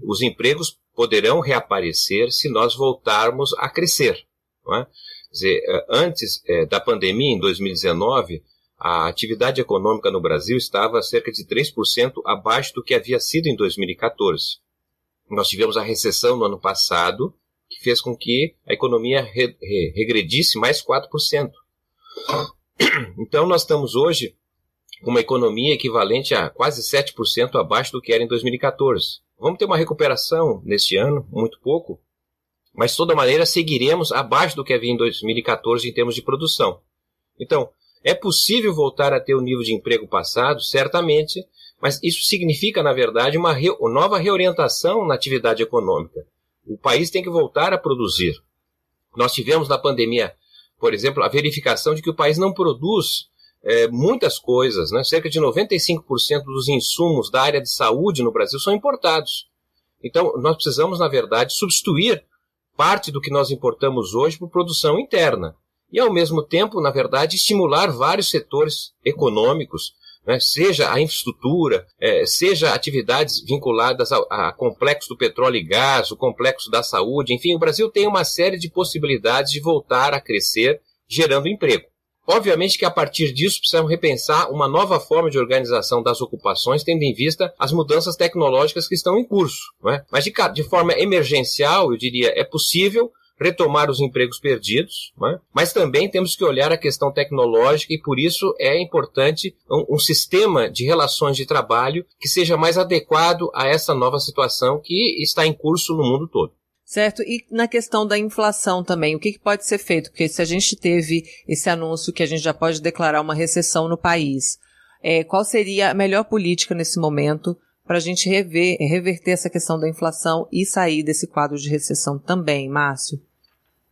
os empregos poderão reaparecer se nós voltarmos a crescer. Não é? Dizer, eh, antes é, da pandemia, em 2019, a atividade econômica no Brasil estava cerca de 3% abaixo do que havia sido em 2014. Nós tivemos a recessão no ano passado, que fez com que a economia re, re, regredisse mais 4%. Então, nós estamos hoje com uma economia equivalente a quase 7% abaixo do que era em 2014. Vamos ter uma recuperação neste ano, muito pouco, mas, de toda maneira, seguiremos abaixo do que havia em 2014 em termos de produção. Então, é possível voltar a ter o nível de emprego passado? Certamente, mas isso significa, na verdade, uma re nova reorientação na atividade econômica. O país tem que voltar a produzir. Nós tivemos na pandemia por exemplo, a verificação de que o país não produz é, muitas coisas, né? cerca de 95% dos insumos da área de saúde no Brasil são importados. Então, nós precisamos, na verdade, substituir parte do que nós importamos hoje por produção interna. E, ao mesmo tempo, na verdade, estimular vários setores econômicos, né? seja a infraestrutura, é, seja atividades vinculadas a, a complexo do petróleo e gás, o complexo da saúde, enfim, o Brasil tem uma série de possibilidades de voltar a crescer, gerando emprego. Obviamente que a partir disso precisamos repensar uma nova forma de organização das ocupações, tendo em vista as mudanças tecnológicas que estão em curso. É? Mas de, de, forma emergencial, eu diria, é possível retomar os empregos perdidos, é? mas também temos que olhar a questão tecnológica e por isso é importante um, um sistema de relações de trabalho que seja mais adequado a essa nova situação que está em curso no mundo todo. Certo? E na questão da inflação também, o que, que, pode ser feito? Porque se a gente teve esse anúncio que a gente já pode declarar uma recessão no país, é, qual seria a melhor política nesse momento para a gente rever, reverter essa questão da inflação e sair desse quadro de recessão também, Márcio?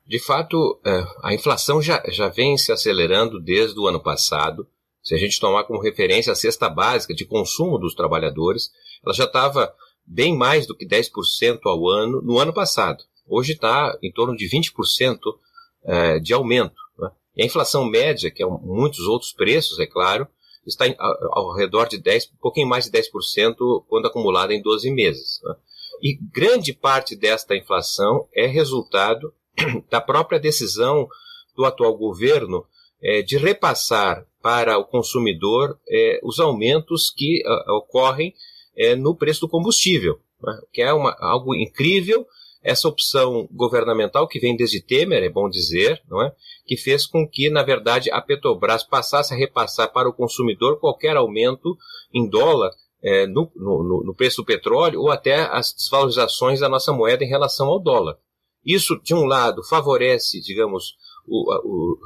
De fato, é, a inflação já, já vem se acelerando desde o ano passado. Se a gente tomar como referência a cesta básica de consumo dos trabalhadores, ela já estava bem mais do que 10% ao ano no ano passado. Hoje está em torno de 20% é, de aumento. Né? E a inflação média, que é muitos outros preços, é claro, está ao, redor de 10, um pouquinho mais de 10% quando acumulada em 12 meses. Né? E grande parte desta inflação é resultado [CLEARS THROAT] da própria decisão do atual governo é, de repassar para o consumidor é, os aumentos que a, ocorrem é, no preço do combustível, né? que é uma, algo incrível. Essa opção governamental que vem desde Temer, é bom dizer, não é? que fez com que, na verdade, a Petrobras passasse a repassar para o consumidor qualquer aumento em dólar é, no, no, no, preço do petróleo ou até as desvalorizações da nossa moeda em relação ao dólar. Isso, de um lado, favorece, digamos, o, o,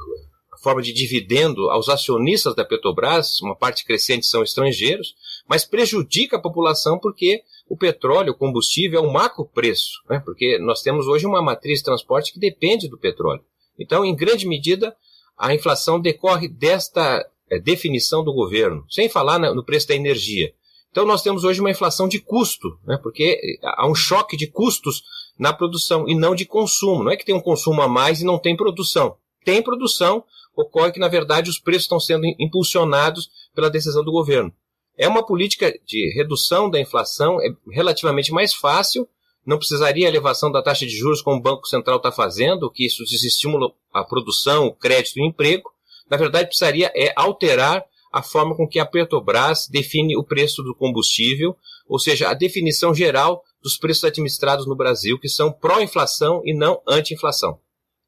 forma de dividendo aos acionistas da Petrobras, uma parte crescente são estrangeiros, mas prejudica a população porque o petróleo, o combustível, é um macro preço, né? porque nós temos hoje uma matriz de transporte que depende do petróleo. Então, em grande medida, a inflação decorre desta é, definição do governo, sem falar no preço da energia. Então, nós temos hoje uma inflação de custo, né? porque há um choque de custos na produção e não de consumo. Não é que tem um consumo a mais e não tem produção. Tem produção, ocorre que, na verdade, os preços estão sendo impulsionados pela decisão do governo. É uma política de redução da inflação, é relativamente mais fácil, não precisaria elevação da taxa de juros como o Banco Central está fazendo, que isso desestimula a produção, o crédito e o emprego. Na verdade, precisaria é alterar a forma com que a Petrobras define o preço do combustível, ou seja, a definição geral dos preços administrados no Brasil, que são pró-inflação e não anti-inflação.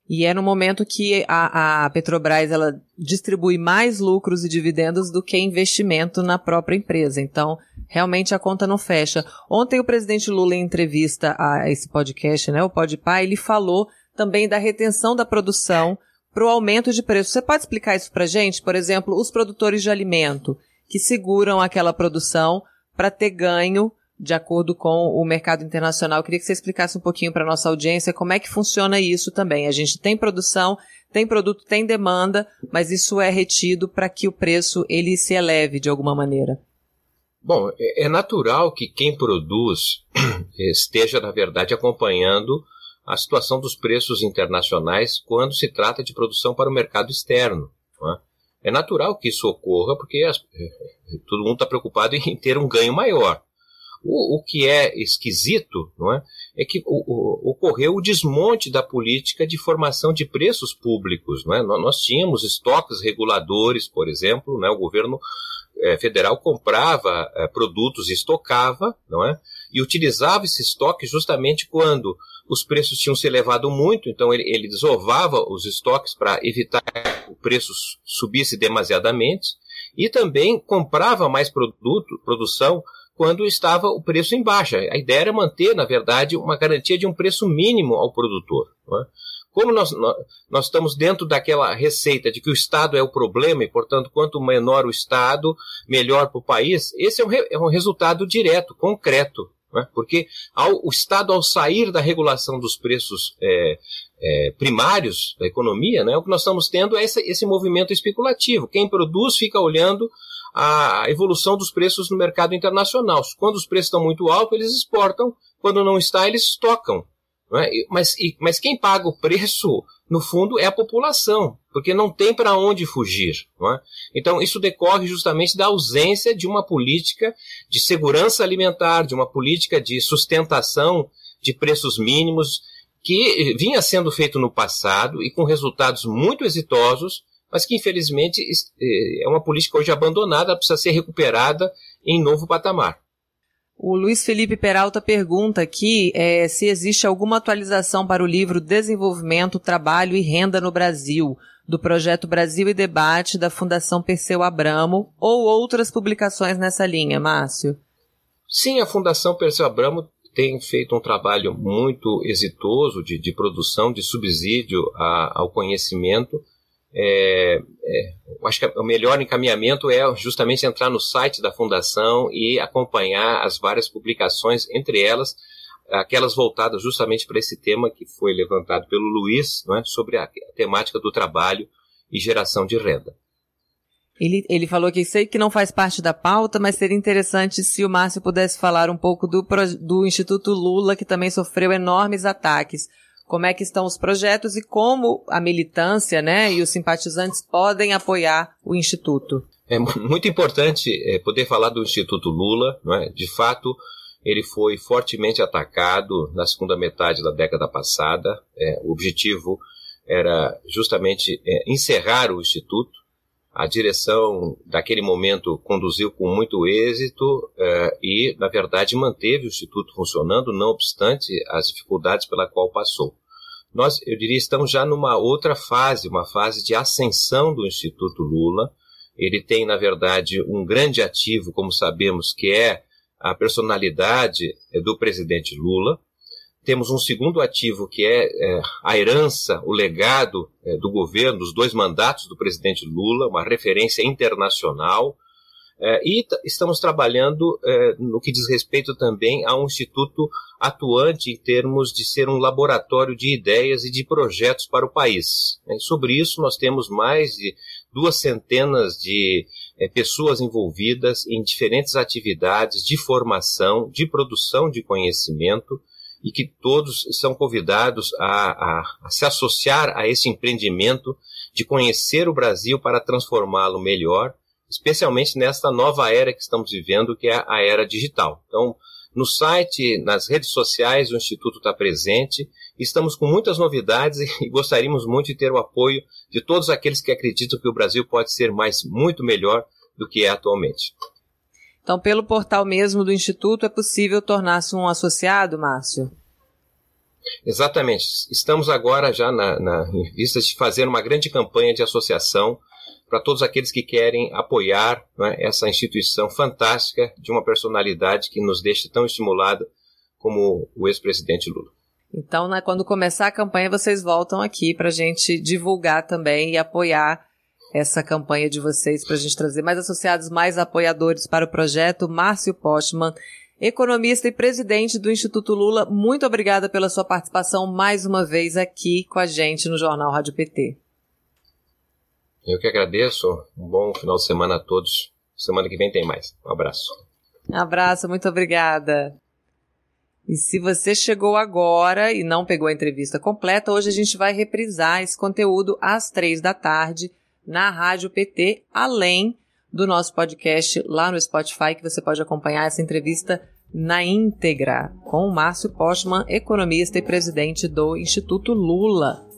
E é no momento que a, a, Petrobras ela distribui mais lucros e dividendos do que investimento na própria empresa. Então, realmente a conta não fecha. Ontem o presidente Lula, em entrevista a esse podcast, né, o Podpah, ele falou também da retenção da produção para o aumento de preço. Você pode explicar isso para gente? Por exemplo, os produtores de alimento que seguram aquela produção para ter ganho de acordo com o mercado internacional. Eu queria que você explicasse um pouquinho para nossa audiência como é que funciona isso também. A gente tem produção, tem produto, tem demanda, mas isso é retido para que o preço ele se eleve de alguma maneira. Bom, é, é natural que quem produz [CLEARS THROAT] esteja, na verdade, acompanhando a situação dos preços internacionais quando se trata de produção para o mercado externo. É? é natural que isso ocorra porque as, [LAUGHS] todo mundo está preocupado em ter um ganho maior. O, o que é esquisito não é, é que o, o, ocorreu o desmonte da política de formação de preços públicos. Não é? Nós tínhamos estoques reguladores, por exemplo, né? o governo é, federal comprava é, produtos e estocava, não é? E utilizava esse estoque justamente quando os preços tinham se elevado muito, então ele, ele desovava os estoques para evitar que o preço subisse demasiadamente e também comprava mais produto, produção quando estava o preço em baixa. A ideia era manter, na verdade, uma garantia de um preço mínimo ao produtor. É? Como nós, nós, estamos dentro daquela receita de que o Estado é o problema e, portanto, quanto menor o Estado, melhor para o país, esse é um, é um resultado direto, concreto. Né? Porque ao, o Estado, ao sair da regulação dos preços é, é, primários da economia, né, o que nós estamos tendo é esse, esse movimento especulativo. Quem produz fica olhando a evolução dos preços no mercado internacional. Quando os preços estão muito altos, eles exportam. Quando não está, eles estocam. É? Mas, e, mas quem paga o preço, no fundo, é a população, porque não tem para onde fugir. É? Então, isso decorre justamente da ausência de uma política de segurança alimentar, de uma política de sustentação de preços mínimos, que vinha sendo feito no passado e com resultados muito exitosos, mas que infelizmente é uma política hoje abandonada, precisa ser recuperada em novo patamar. O Luiz Felipe Peralta pergunta aqui é, se existe alguma atualização para o livro Desenvolvimento, Trabalho e Renda no Brasil, do projeto Brasil e Debate da Fundação Perseu Abramo, ou outras publicações nessa linha, Márcio? Sim, a Fundação Perseu Abramo tem feito um trabalho muito exitoso de, de produção, de subsídio a, ao conhecimento é, é, acho que o melhor encaminhamento é justamente entrar no site da Fundação e acompanhar as várias publicações, entre elas aquelas voltadas justamente para esse tema que foi levantado pelo Luiz, é, sobre a, a, temática do trabalho e geração de renda. Ele, ele falou que sei que não faz parte da pauta, mas seria interessante se o Márcio pudesse falar um pouco do, do Instituto Lula, que também sofreu enormes ataques como é que estão os projetos e como a militância, né, e os simpatizantes podem apoiar o Instituto. É muito importante é, poder falar do Instituto Lula, não é? De fato, ele foi fortemente atacado na segunda metade da década passada. É, o objetivo era justamente é, encerrar o Instituto. A direção daquele momento conduziu com muito êxito é, e, na verdade, manteve o Instituto funcionando, não obstante as dificuldades pela qual passou. Nós, eu diria, estamos já numa outra fase, uma fase de ascensão do Instituto Lula. Ele tem, na verdade, um grande ativo, como sabemos, que é a personalidade é, do presidente Lula. Temos um segundo ativo que é, é a herança, o legado é, do governo, dos dois mandatos do presidente Lula, uma referência internacional. É, e estamos trabalhando é, no que diz respeito também a um instituto atuante em termos de ser um laboratório de ideias e de projetos para o país. É, sobre isso, nós temos mais de duas centenas de é, pessoas envolvidas em diferentes atividades de formação, de produção de conhecimento e que todos são convidados a, a, a se associar a esse empreendimento de conhecer o Brasil para transformá-lo melhor, especialmente nesta nova era que estamos vivendo, que é a era digital. Então, no site, nas redes sociais, o Instituto está presente. Estamos com muitas novidades [LAUGHS] e gostaríamos muito de ter o apoio de todos aqueles que acreditam que o Brasil pode ser mais muito melhor do que é atualmente. Então, pelo portal mesmo do Instituto, é possível tornar-se um associado, Márcio? Exatamente. Estamos agora já na, na, em vista de fazer uma grande campanha de associação para todos aqueles que querem apoiar né, essa instituição fantástica de uma personalidade que nos deixa tão estimulada como o ex-presidente Lula. Então, né, quando começar a campanha, vocês voltam aqui para a gente divulgar também e apoiar essa campanha de vocês, para a gente trazer mais associados, mais apoiadores para o projeto. Márcio Postman, economista e presidente do Instituto Lula, muito obrigada pela sua participação mais uma vez aqui com a gente no Jornal Rádio PT. Eu que agradeço. Um bom final de semana a todos. Semana que vem tem mais. Um abraço. Um abraço, muito obrigada. E se você chegou agora e não pegou a entrevista completa, hoje a gente vai reprisar esse conteúdo às três da tarde na Rádio PT, além do nosso podcast lá no Spotify, que você pode acompanhar essa entrevista na íntegra com o Márcio Postman, economista e presidente do Instituto Lula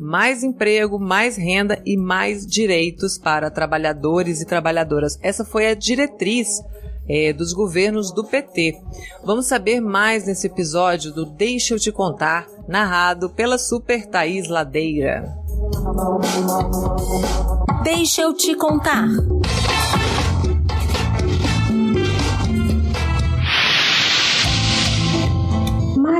mais emprego, mais renda e mais direitos para trabalhadores e trabalhadoras. Essa foi a diretriz é, dos governos do PT. Vamos saber mais nesse episódio do Deixa eu te contar, narrado pela Super Thaís Ladeira. Deixa eu te contar.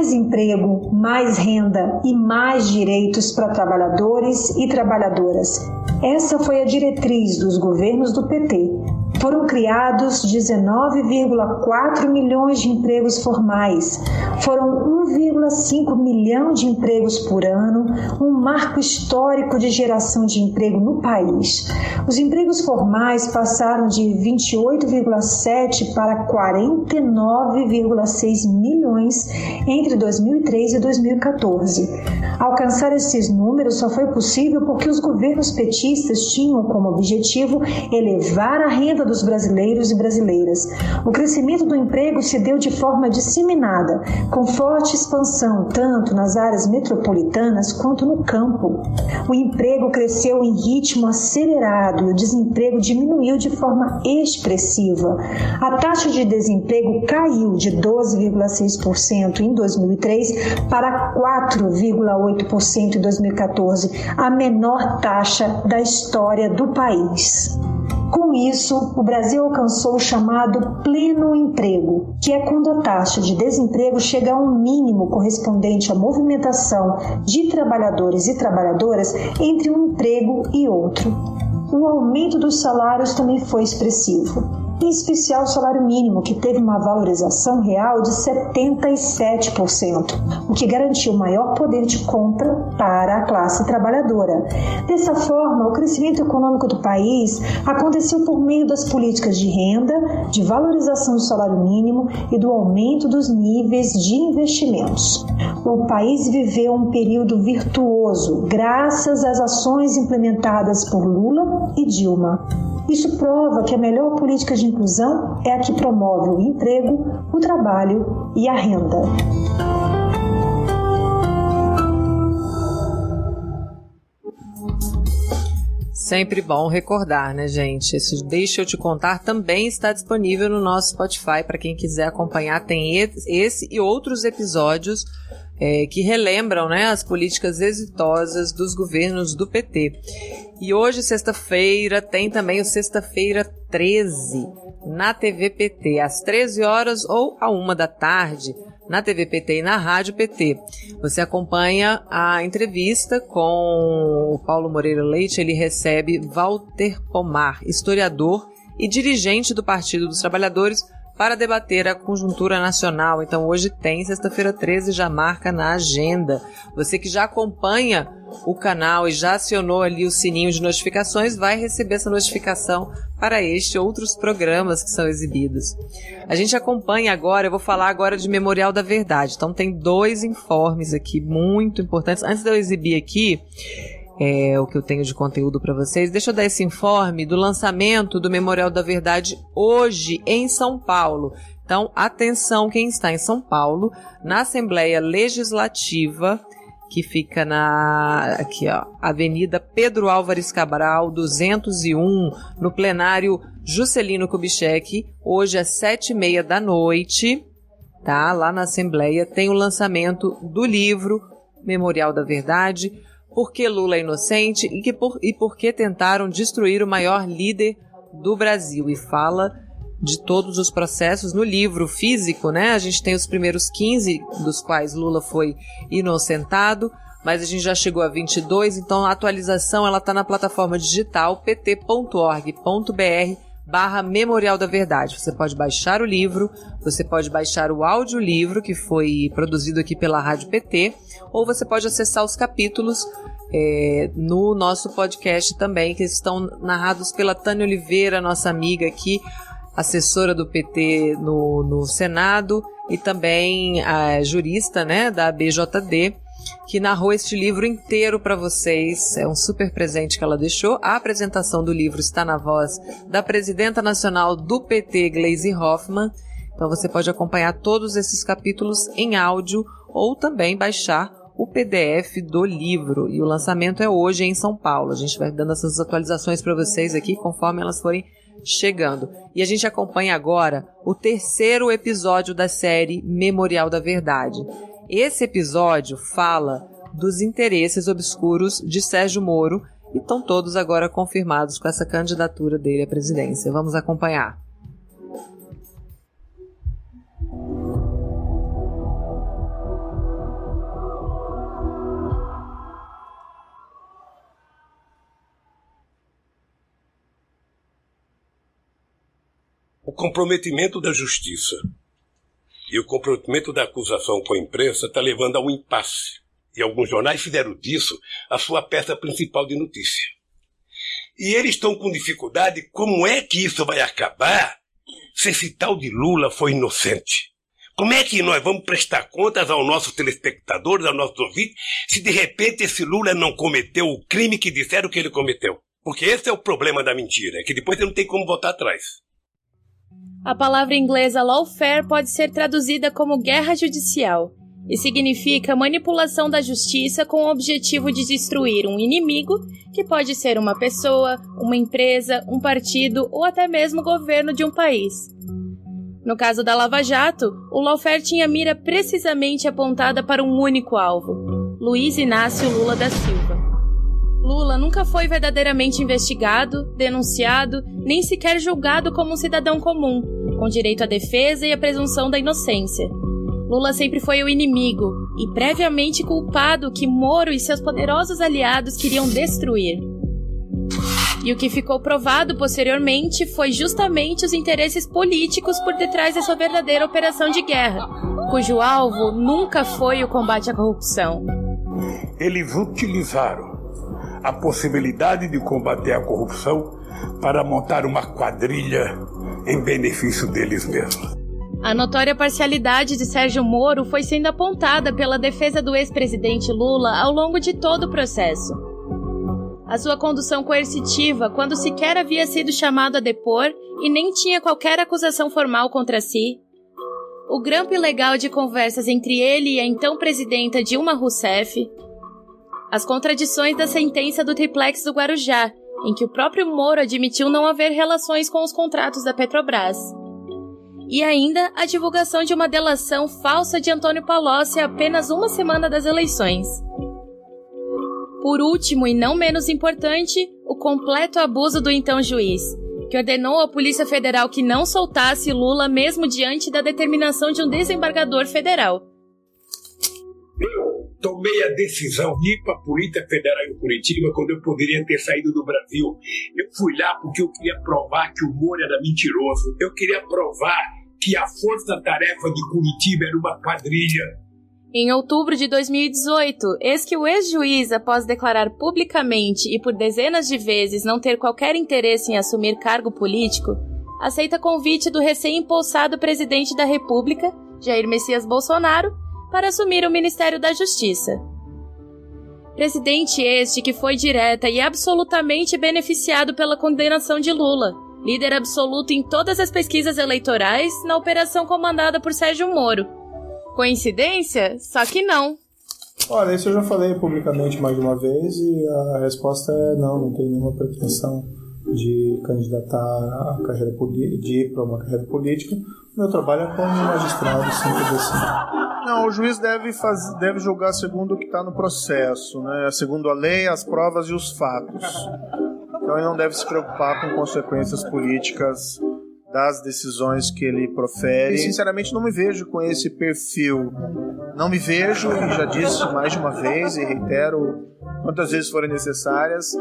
mais emprego, mais renda e mais direitos para trabalhadores e trabalhadoras. Essa foi a diretriz dos governos do PT. Foram criados 19,4 milhões de empregos formais. Foram 1,5 milhão de empregos por ano, um marco histórico de geração de emprego no país. Os empregos formais passaram de 28,7 para 49,6 milhões entre 2003 e 2014. Alcançar esses números só foi possível porque os governos petistas tinham como objetivo elevar a renda dos brasileiros e brasileiras. O crescimento do emprego se deu de forma disseminada, com forte expansão tanto nas áreas metropolitanas quanto no campo. O emprego cresceu em ritmo acelerado e o desemprego diminuiu de forma expressiva. A taxa de desemprego caiu de 12,6% em 2003 para 4,8% em 2014, a menor taxa da história do país. Com isso, o Brasil alcançou o chamado pleno emprego, que é quando a taxa de desemprego chega a um mínimo correspondente à movimentação de trabalhadores e trabalhadoras entre um emprego e outro. O aumento dos salários também foi expressivo em especial o salário mínimo, que teve uma valorização real de 77%, o que garantiu maior poder de compra para a classe trabalhadora. Dessa forma, o crescimento econômico do país aconteceu por meio das políticas de renda, de valorização do salário mínimo e do aumento dos níveis de investimentos. O país viveu um período virtuoso graças às ações implementadas por Lula e Dilma. Isso prova que a melhor política de inclusão é a que promove o emprego, o trabalho e a renda. Sempre bom recordar, né, gente? Esse Deixa eu te contar também está disponível no nosso Spotify para quem quiser acompanhar. Tem esse e outros episódios é, que relembram né, as políticas exitosas dos governos do PT. E hoje, sexta-feira, tem também o Sexta-feira 13 na TV PT, às 13 horas ou à 1 da tarde, na TV PT e na Rádio PT. Você acompanha a entrevista com o Paulo Moreira Leite, ele recebe Walter Pomar, historiador e dirigente do Partido dos Trabalhadores para debater a conjuntura nacional. Então hoje tem, sexta-feira 13, já marca na agenda. Você que já acompanha o canal e já acionou ali o sininho de notificações, vai receber essa notificação para este e outros programas que são exibidos. A gente acompanha agora, eu vou falar agora de Memorial da Verdade. Então tem dois informes aqui muito importantes. Antes de eu exibir aqui, é, o que eu tenho de conteúdo para vocês. Deixa eu dar esse informe do lançamento do Memorial da Verdade hoje em São Paulo. Então, atenção quem está em São Paulo, na Assembleia Legislativa, que fica na aqui ó, Avenida Pedro Álvares Cabral, 201, no plenário Juscelino Kubitschek, hoje às sete e meia da noite, tá? Lá na Assembleia tem o lançamento do livro Memorial da Verdade, por que Lula é inocente e, que por, e por que tentaram destruir o maior líder do Brasil. E fala de todos os processos no livro físico, né? A gente tem os primeiros 15, dos quais Lula foi inocentado, mas a gente já chegou a 22, então a atualização ela está na plataforma digital pt.org.br barra Memorial da Verdade. Você pode baixar o livro, você pode baixar o audiolivro que foi produzido aqui pela Rádio PT, ou você pode acessar os capítulos é, no nosso podcast também, que estão narrados pela Tânia Oliveira, nossa amiga aqui, assessora do PT no, no Senado, e também a jurista né, da BJD, que narrou este livro inteiro para vocês. É um super presente que ela deixou. A apresentação do livro está na voz da presidenta nacional do PT, Gleisi Hoffmann. Então você pode acompanhar todos esses capítulos em áudio ou também baixar o PDF do livro. E o lançamento é hoje em São Paulo. A gente vai dando essas atualizações para vocês aqui conforme elas forem chegando. E a gente acompanha agora o terceiro episódio da série Memorial da Verdade. Esse episódio fala dos interesses obscuros de Sérgio Moro e estão todos agora confirmados com essa candidatura dele à presidência. Vamos acompanhar. o comprometimento da justiça e o comprometimento da acusação com a imprensa está levando a um impasse. E alguns jornais fizeram disso a sua peça principal de notícia. E eles estão com dificuldade como é que isso vai acabar se esse tal de Lula foi inocente. Como é que nós vamos prestar contas aos nossos telespectadores, aos nossos ouvintes, se de repente esse Lula não cometeu o crime que disseram que ele cometeu? Porque esse é o problema da mentira, é que depois você não tem como voltar atrás. A palavra inglesa lawfare pode ser traduzida como guerra judicial e significa manipulação da justiça com o objetivo de destruir um inimigo, que pode ser uma pessoa, uma empresa, um partido ou até mesmo o governo de um país. No caso da Lava Jato, o lawfare tinha mira precisamente apontada para um único alvo: Luiz Inácio Lula da Silva. Lula nunca foi verdadeiramente investigado, denunciado, nem sequer julgado como um cidadão comum, com direito à defesa e à presunção da inocência. Lula sempre foi o inimigo e previamente culpado que Moro e seus poderosos aliados queriam destruir. E o que ficou provado posteriormente foi justamente os interesses políticos por detrás dessa verdadeira operação de guerra, cujo alvo nunca foi o combate à corrupção. Eles utilizaram a possibilidade de combater a corrupção para montar uma quadrilha em benefício deles mesmos. A notória parcialidade de Sérgio Moro foi sendo apontada pela defesa do ex-presidente Lula ao longo de todo o processo. A sua condução coercitiva, quando sequer havia sido chamado a depor e nem tinha qualquer acusação formal contra si. O grampo ilegal de conversas entre ele e a então presidenta Dilma Rousseff, as contradições da sentença do triplex do Guarujá, em que o próprio Moro admitiu não haver relações com os contratos da Petrobras. E ainda a divulgação de uma delação falsa de Antônio Palocci apenas uma semana das eleições. Por último e não menos importante, o completo abuso do então juiz, que ordenou à Polícia Federal que não soltasse Lula mesmo diante da determinação de um desembargador federal tomei a decisão de ir para a Polícia Federal em Curitiba quando eu poderia ter saído do Brasil. Eu fui lá porque eu queria provar que o Moro era mentiroso. Eu queria provar que a força-tarefa de Curitiba era uma quadrilha. Em outubro de 2018, eis que o ex-juiz, após declarar publicamente e por dezenas de vezes não ter qualquer interesse em assumir cargo político, aceita convite do recém-impulsado presidente da República, Jair Messias Bolsonaro, para assumir o Ministério da Justiça. Presidente este que foi direta e absolutamente beneficiado pela condenação de Lula, líder absoluto em todas as pesquisas eleitorais na operação comandada por Sérgio Moro. Coincidência? Só que não. Olha, isso eu já falei publicamente mais de uma vez e a resposta é não, não tem nenhuma pretensão de candidatar a carreira de ir para uma carreira política. Meu trabalho é como magistrado, sempre assim. Não, o juiz deve, faz, deve julgar segundo o que está no processo, né? segundo a lei, as provas e os fatos. Então ele não deve se preocupar com consequências políticas das decisões que ele profere. E, sinceramente, não me vejo com esse perfil. Não me vejo, e já disse mais de uma vez, e reitero quantas vezes forem necessárias,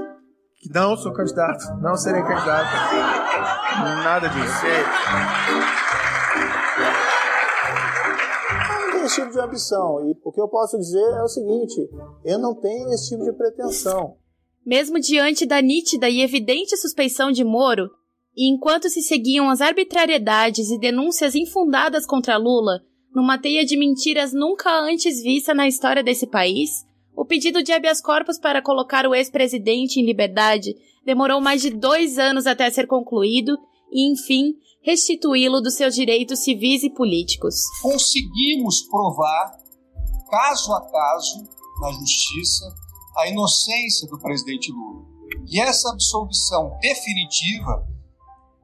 que não sou candidato, não serei candidato. Nada disso esse tipo de ambição. E o que eu posso dizer é o seguinte: eu não tenho esse tipo de pretensão. Mesmo diante da nítida e evidente suspeição de Moro, e enquanto se seguiam as arbitrariedades e denúncias infundadas contra Lula, numa teia de mentiras nunca antes vista na história desse país, o pedido de habeas corpus para colocar o ex-presidente em liberdade demorou mais de dois anos até ser concluído e, enfim, restituí-lo dos seus direitos civis e políticos. Conseguimos provar, caso a caso, na justiça, a inocência do presidente Lula. E essa absolvição definitiva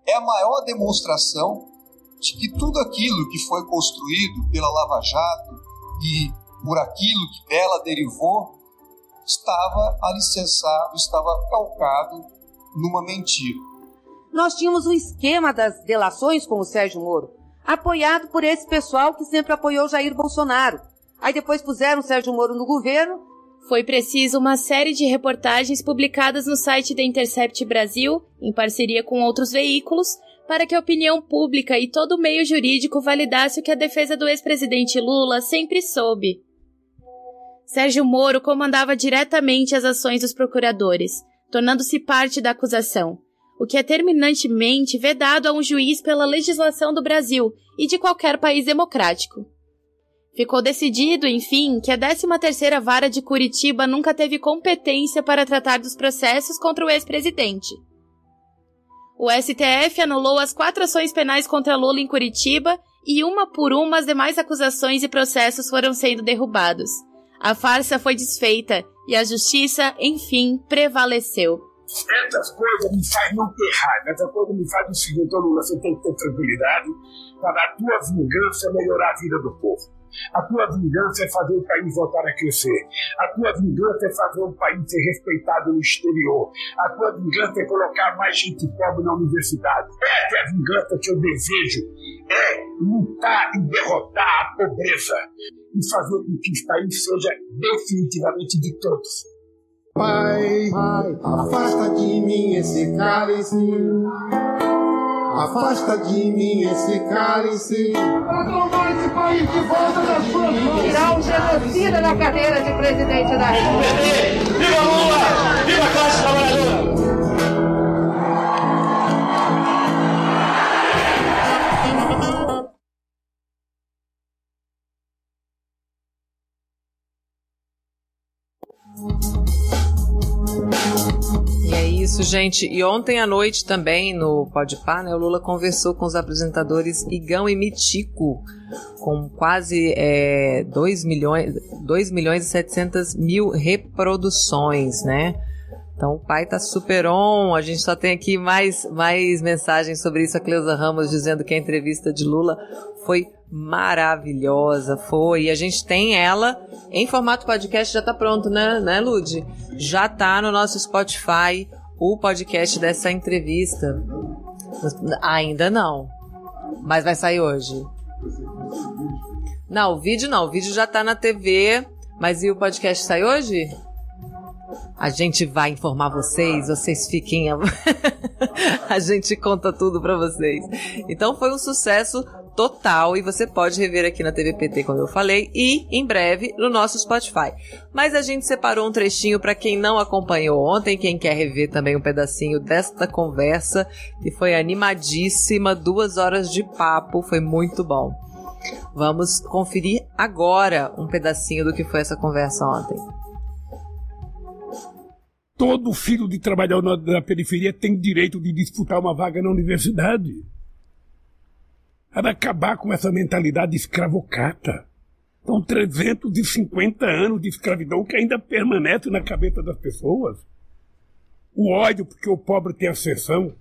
é a maior demonstração de que tudo aquilo que foi construído pela Lava Jato e por aquilo que dela derivou estava alicerçado, estava calcado numa mentira nós tínhamos um esquema das delações com o Sérgio Moro, apoiado por esse pessoal que sempre apoiou Jair Bolsonaro. Aí depois puseram o Sérgio Moro no governo. Foi preciso uma série de reportagens publicadas no site da Intercept Brasil, em parceria com outros veículos, para que a opinião pública e todo o meio jurídico validasse o que a defesa do ex-presidente Lula sempre soube. Sérgio Moro comandava diretamente as ações dos procuradores, tornando-se parte da acusação, o que é terminantemente vedado a um juiz pela legislação do Brasil e de qualquer país democrático. Ficou decidido, enfim, que a 13ª Vara de Curitiba nunca teve competência para tratar dos processos contra o ex-presidente. O STF anulou as quatro ações penais contra Lula em Curitiba e uma por uma as demais acusações e processos foram sendo derrubados. A farsa foi desfeita e a justiça, enfim, prevaleceu. Essas coisas me fazem não ter raiva. Essa coisa me faz o seguinte, Lula, você tem que ter tranquilidade para a tua vingança melhorar a vida do povo. A tua vingança é fazer o país voltar a crescer. A tua vingança é fazer o país ser respeitado no exterior. A tua vingança é colocar mais gente pobre na universidade. Essa é a vingança que eu desejo. É lutar e derrotar a pobreza. E fazer com que o país seja definitivamente de todos. Pai, afasta de mim esse cálice. Afasta de mim esse cálice. Para tomar esse país de volta das suas mãos. Tirar um genocida da cadeira de presidente da República. Viva Lula! Viva a classe trabalhadora! Isso, gente. E ontem à noite também no Podpah, né, o Lula conversou com os apresentadores Igão e Mitico, com quase é, 2 milhões, 2 milhões e 700 mil reproduções, né? Então o pai tá super on. A gente só tem aqui mais, mais mensagens sobre isso. A Cleusa Ramos dizendo que a entrevista de Lula foi maravilhosa, foi. E a gente tem ela em formato podcast, já tá pronto, né, né, Lud? Já tá no nosso Spotify o podcast dessa entrevista. Ainda não. Mas vai sair hoje. Não, o vídeo não. O vídeo já tá na TV. Mas e o podcast sai hoje? A gente vai informar vocês, vocês fiquem. A, [LAUGHS] a gente conta tudo para vocês. Então foi um sucesso total e você pode rever aqui na TVPT, como eu falei, e em breve no nosso Spotify. Mas a gente separou um trechinho para quem não acompanhou ontem, quem quer rever também um pedacinho desta conversa, que foi animadíssima, duas horas de papo, foi muito bom. Vamos conferir agora um pedacinho do que foi essa conversa ontem. Todo filho de trabalhador da periferia tem direito de disputar uma vaga na universidade. Era acabar com essa mentalidade escravocrata. São 350 anos de escravidão que ainda permanece na cabeça das pessoas. O ódio porque o pobre tem ascensão.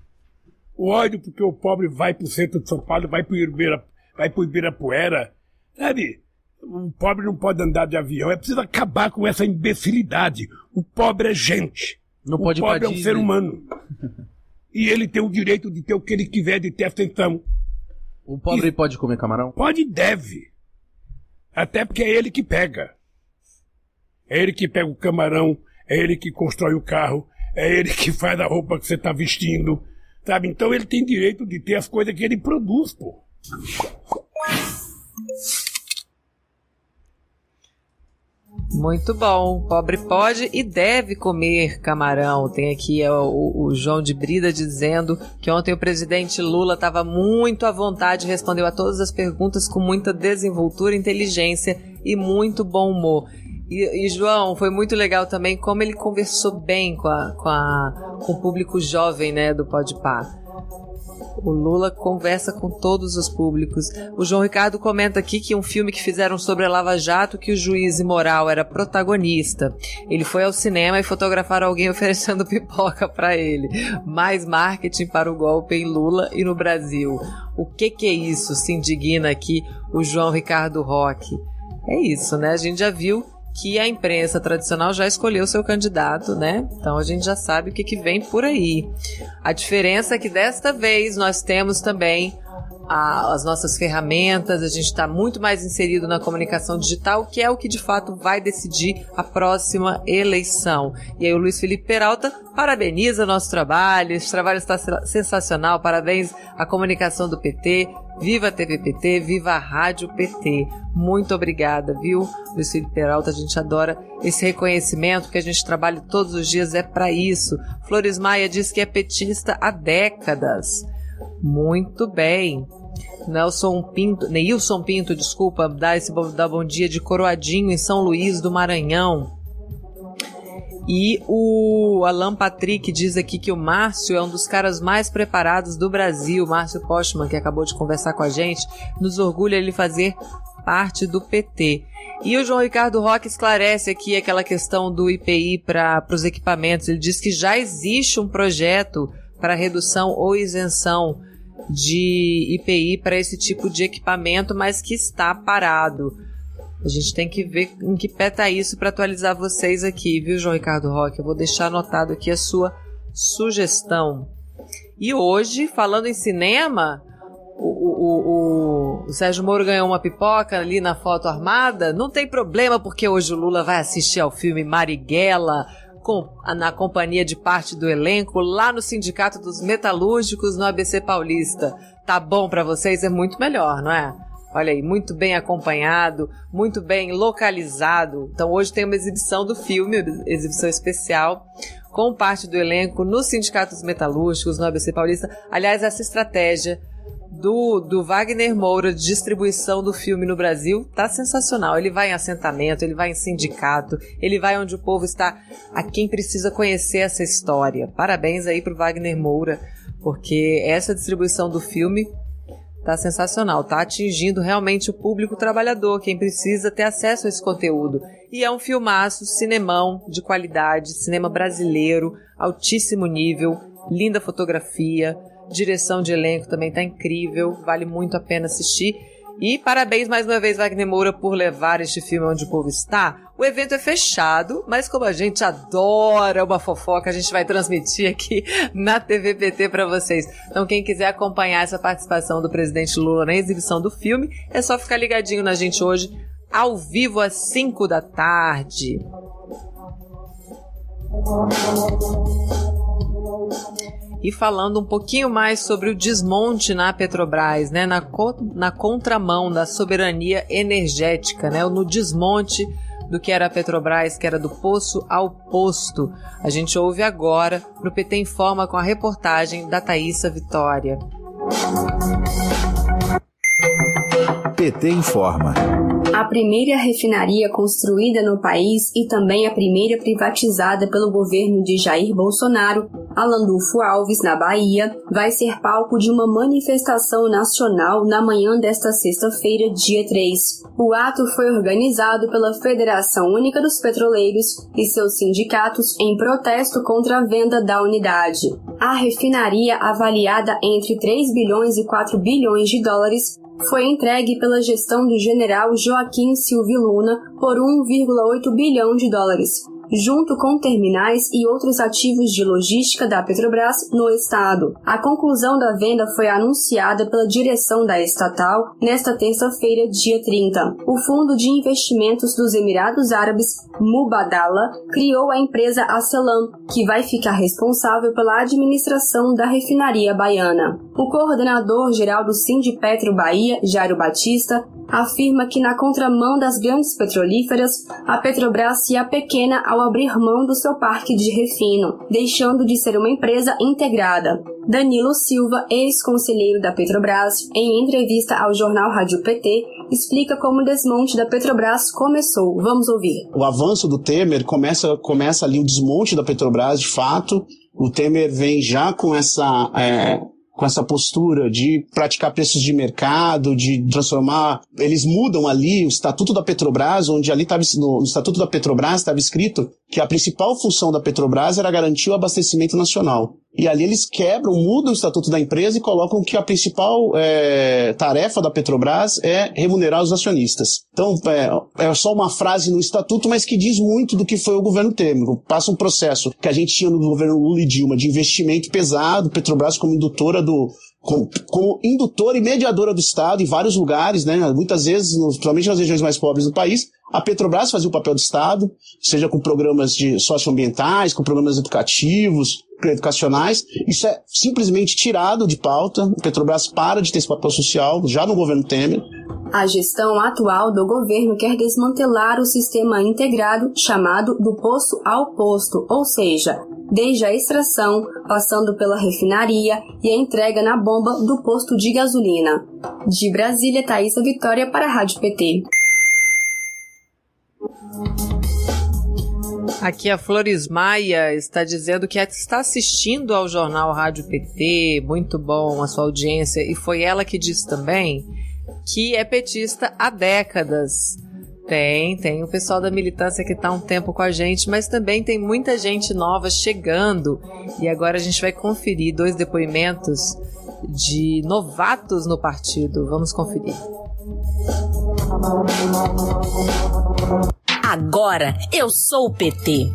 O ódio porque o pobre vai para o centro de São Paulo, vai para o Ibira, vai para Ibirapuera. Sabe? O pobre não pode andar de avião. É preciso acabar com essa imbecilidade. O pobre é gente. Não o pode pobre é um Disney. ser humano. e ele tem o direito de ter o que ele quiser, de ter ascensão. O pobre pode comer camarão? Pode e deve. Até porque é ele que pega. É ele que pega o camarão, é ele que constrói o carro, é ele que [LAUGHS] faz a roupa que você está vestindo. Sabe? Então ele tem direito de ter as coisas que ele produz, pô. Muito bom. Pobre pode e deve comer camarão. Tem aqui é, o, o João de Brida dizendo que ontem o presidente Lula estava muito à vontade, respondeu a todas as perguntas com muita desenvoltura, inteligência e muito bom humor. E, e, João, foi muito legal também como ele conversou bem com, a, com, a, com o público jovem né, do Podpah. O Lula conversa com todos os públicos. O João Ricardo comenta aqui que um filme que fizeram sobre a Lava Jato, que o juiz imoral era protagonista. Ele foi ao cinema e fotografaram alguém [LAUGHS] oferecendo pipoca para ele. Mais marketing para o golpe em Lula e no Brasil. O que que é isso? Se indigna aqui o João Ricardo Roque. É isso, né? A gente já viu que a imprensa tradicional já escolheu seu candidato, né? Então a gente já sabe o que, que vem por aí. A diferença é que desta vez nós temos também a, as nossas ferramentas, a gente está muito mais inserido na comunicação digital, que é o que de fato vai decidir a próxima eleição. E aí o Luiz Felipe Peralta parabeniza nosso trabalho, esse trabalho está sensacional, parabéns à comunicação do PT, viva a TV PT, viva a Rádio PT. Muito obrigada, viu, Luiz Felipe Peralta, a gente adora esse reconhecimento que a gente trabalha todos os dias, é para isso. Flores Maia diz que é petista há décadas. Muito bem. Nelson Pinto, Neilson Pinto, desculpa, dá esse dá bom dia de Coroadinho em São Luís do Maranhão. E o Alan Patrick diz aqui que o Márcio é um dos caras mais preparados do Brasil. Márcio Postman, que acabou de conversar com a gente, nos orgulha ele fazer parte do PT. E o João Ricardo Roque esclarece aqui aquela questão do IPI para os equipamentos. Ele diz que já existe um projeto para redução ou isenção de IPI para esse tipo de equipamento, mas que está parado. A gente tem que ver em que pé tá isso para atualizar vocês aqui, viu, João Ricardo Roque? Eu vou deixar anotado aqui a sua sugestão. E hoje, falando em cinema, o, o, o, o, Sérgio Moro ganhou uma pipoca ali na foto armada. Não tem problema, porque hoje o Lula vai assistir ao filme Marighella com, na companhia de parte do elenco lá no Sindicato dos Metalúrgicos no ABC Paulista. Tá bom para vocês? É muito melhor, não é? Olha aí, muito bem acompanhado, muito bem localizado. Então hoje tem uma exibição do filme, exibição especial, com parte do elenco no Sindicato dos Metalúrgicos, no ABC Paulista. Aliás, essa estratégia do, do Wagner Moura de distribuição do filme no Brasil tá sensacional. Ele vai em assentamento, ele vai em sindicato, ele vai onde o povo está, a quem precisa conhecer essa história. Parabéns aí pro Wagner Moura, porque essa distribuição do filme tá sensacional, tá atingindo realmente o público trabalhador, quem precisa ter acesso a esse conteúdo. E é um filmaço, cinemão de qualidade, cinema brasileiro, altíssimo nível, linda fotografia, Direção de elenco também tá incrível, vale muito a pena assistir. E parabéns mais uma vez, Wagner Moura, por levar este filme onde o povo está. O evento é fechado, mas como a gente adora uma fofoca, a gente vai transmitir aqui na TVPT para vocês. Então, quem quiser acompanhar essa participação do presidente Lula na exibição do filme, é só ficar ligadinho na gente hoje, ao vivo às 5 da tarde. E falando um pouquinho mais sobre o desmonte na Petrobras, né, na, co na contramão da soberania energética, né, no desmonte do que era a Petrobras, que era do poço ao posto. A gente ouve agora no PT Informa com a reportagem da Thaisa Vitória. PT Informa. A primeira refinaria construída no país e também a primeira privatizada pelo governo de Jair Bolsonaro, a Landulfo Alves, na Bahia, vai ser palco de uma manifestação nacional na manhã desta sexta-feira, dia 3. O ato foi organizado pela Federação Única dos Petroleiros e seus sindicatos em protesto contra a venda da unidade. A refinaria, avaliada entre 3 bilhões e 4 bilhões de dólares, foi entregue pela gestão do general Joaquim Silvio Luna por 1,8 bilhão de dólares, junto com terminais e outros ativos de logística da Petrobras no estado. A conclusão da venda foi anunciada pela direção da estatal nesta terça-feira, dia 30. O Fundo de Investimentos dos Emirados Árabes, Mubadala, criou a empresa Acelam, que vai ficar responsável pela administração da refinaria baiana. O coordenador geral do Sindipetro Bahia, Jairo Batista, afirma que na contramão das grandes petrolíferas, a Petrobras se apequena ao abrir mão do seu parque de refino, deixando de ser uma empresa integrada. Danilo Silva, ex-conselheiro da Petrobras, em entrevista ao jornal Rádio PT, explica como o desmonte da Petrobras começou. Vamos ouvir. O avanço do Temer começa, começa ali o desmonte da Petrobras, de fato. O Temer vem já com essa é, com essa postura de praticar preços de mercado, de transformar. Eles mudam ali o estatuto da Petrobras, onde ali estava no, no estatuto da Petrobras estava escrito que a principal função da Petrobras era garantir o abastecimento nacional. E ali eles quebram, mudam o estatuto da empresa e colocam que a principal é, tarefa da Petrobras é remunerar os acionistas. Então, é, é, só uma frase no estatuto, mas que diz muito do que foi o governo Temer. Passa um processo que a gente tinha no governo Lula e Dilma de investimento pesado, Petrobras como indutora do, como, como, indutora e mediadora do Estado em vários lugares, né? Muitas vezes, principalmente nas regiões mais pobres do país, a Petrobras fazia o papel do Estado, seja com programas de socioambientais, com programas educativos, educacionais. Isso é simplesmente tirado de pauta. A Petrobras para de ter esse papel social, já no governo Temer. A gestão atual do governo quer desmantelar o sistema integrado chamado do poço ao posto, ou seja, desde a extração, passando pela refinaria e a entrega na bomba do posto de gasolina. De Brasília, Thaisa Vitória para a Rádio PT. Aqui a Flores Maia está dizendo que está assistindo ao jornal Rádio PT, muito bom a sua audiência, e foi ela que disse também que é petista há décadas. Tem, tem o pessoal da militância que está um tempo com a gente, mas também tem muita gente nova chegando. E agora a gente vai conferir dois depoimentos de novatos no partido. Vamos conferir. Agora eu sou o PT.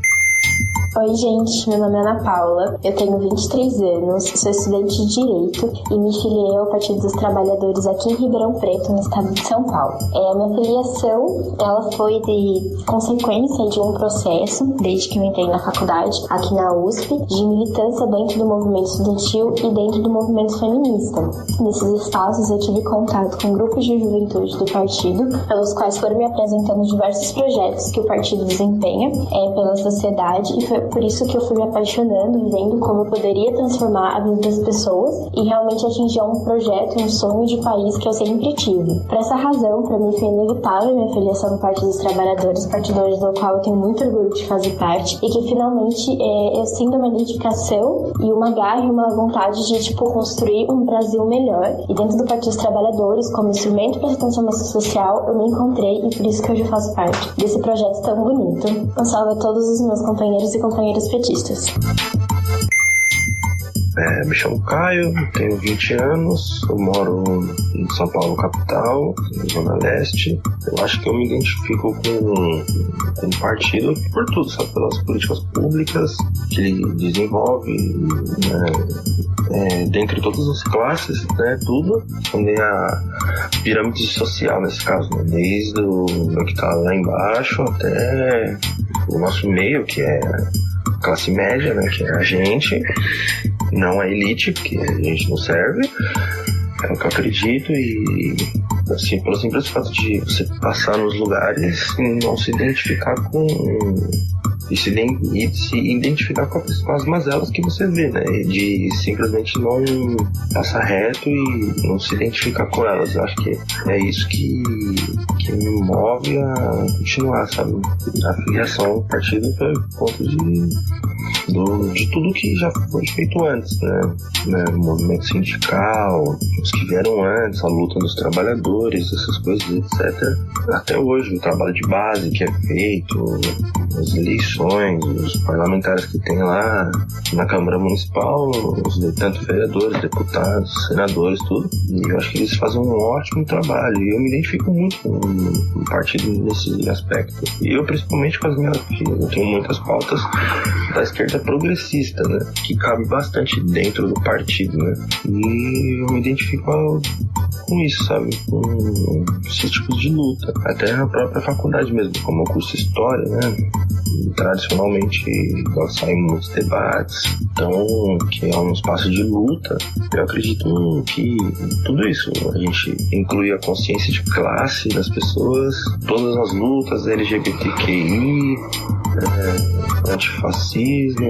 Oi, gente, meu nome é Ana Paula, eu tenho 23 anos, sou estudante de Direito e me filiei ao Partido dos Trabalhadores aqui em Ribeirão Preto, no estado de São Paulo. É, a minha filiação, ela foi de consequência de um processo, desde que eu entrei na faculdade, aqui na USP, de militância dentro do movimento estudantil e dentro do movimento feminista. Nesses espaços eu tive contato com grupos de juventude do partido, pelos quais foram me apresentando diversos projetos que o partido desempenha é, pela sociedade e foi por isso que eu fui me apaixonando e vendo como eu poderia transformar a vida das pessoas e realmente atingir um projeto, um sonho de país que eu sempre tive. Por essa razão, para mim foi inevitável minha filiação no Partido dos Trabalhadores, partidos do qual eu tenho muito orgulho de fazer parte e que finalmente é, eu sinto uma identificação e uma garra e uma vontade de tipo construir um Brasil melhor. E dentro do Partido dos Trabalhadores, como instrumento para a transformação social, eu me encontrei e por isso que hoje eu faço parte desse projeto tão bonito. Um salve a todos os meus companheiros e companheiras petistas. É, me chamo Caio, tenho 20 anos, eu moro em São Paulo, capital, Zona Leste. Eu acho que eu me identifico com, com o partido por tudo, sabe? Pelas políticas públicas que ele desenvolve, né? é, dentre todas as classes, né? Tudo, também a pirâmide social nesse caso, né? Desde o que está lá embaixo até o nosso meio, que é classe média, né, que é a gente, não a elite, porque a gente não serve. É o que eu acredito e assim, pelo simples fato de você passar nos lugares e não se identificar com e se, e se identificar com, com, as mazelas que você vê, né? De simplesmente não passar reto e não se identificar com elas. Eu acho que é isso que, que me move a continuar, sabe? A filiação ao partido foi ponto de, do, de tudo que já foi feito antes, né? né? O movimento sindical, os que vieram antes, a luta dos trabalhadores, essas coisas, etc. Até hoje, o trabalho de base que é feito, as eleições os parlamentares que tem lá na Câmara Municipal, os, tanto vereadores, deputados, senadores, tudo. E eu acho que eles fazem um ótimo trabalho. E eu me identifico muito com o partido nesse aspecto. E eu, principalmente, com as minhas. Eu tenho muitas pautas da esquerda progressista, né? Que cabe bastante dentro do partido, né? E eu me identifico com isso, sabe? Com esses tipos de luta. Até na própria faculdade mesmo, como o curso História, né? tradicionalmente nós saímos muitos debates, então que é um espaço de luta. Eu acredito que tudo isso a gente inclui a consciência de classe das pessoas, todas as lutas LGBTQI, é, antifascismo,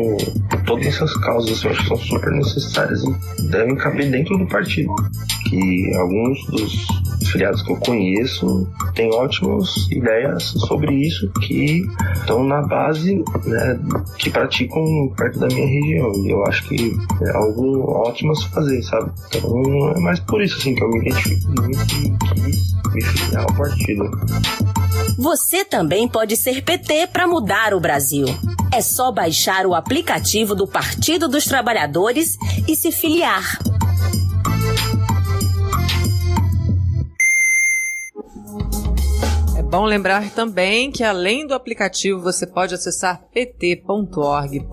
todas essas causas eu acho que são super necessárias e devem caber dentro do partido. Que alguns dos filiados que eu conheço têm ótimas ideias sobre isso que estão na base, né, que praticam perto da minha região. E eu acho que é algo ótimo a se fazer, sabe? Então é mais por isso assim que eu me identifico muito e quis me filiar ao partido. Você também pode ser PT para mudar o Brasil. É só baixar o aplicativo do Partido dos Trabalhadores e se filiar. É bom lembrar também que além do aplicativo você pode acessar pt.org.br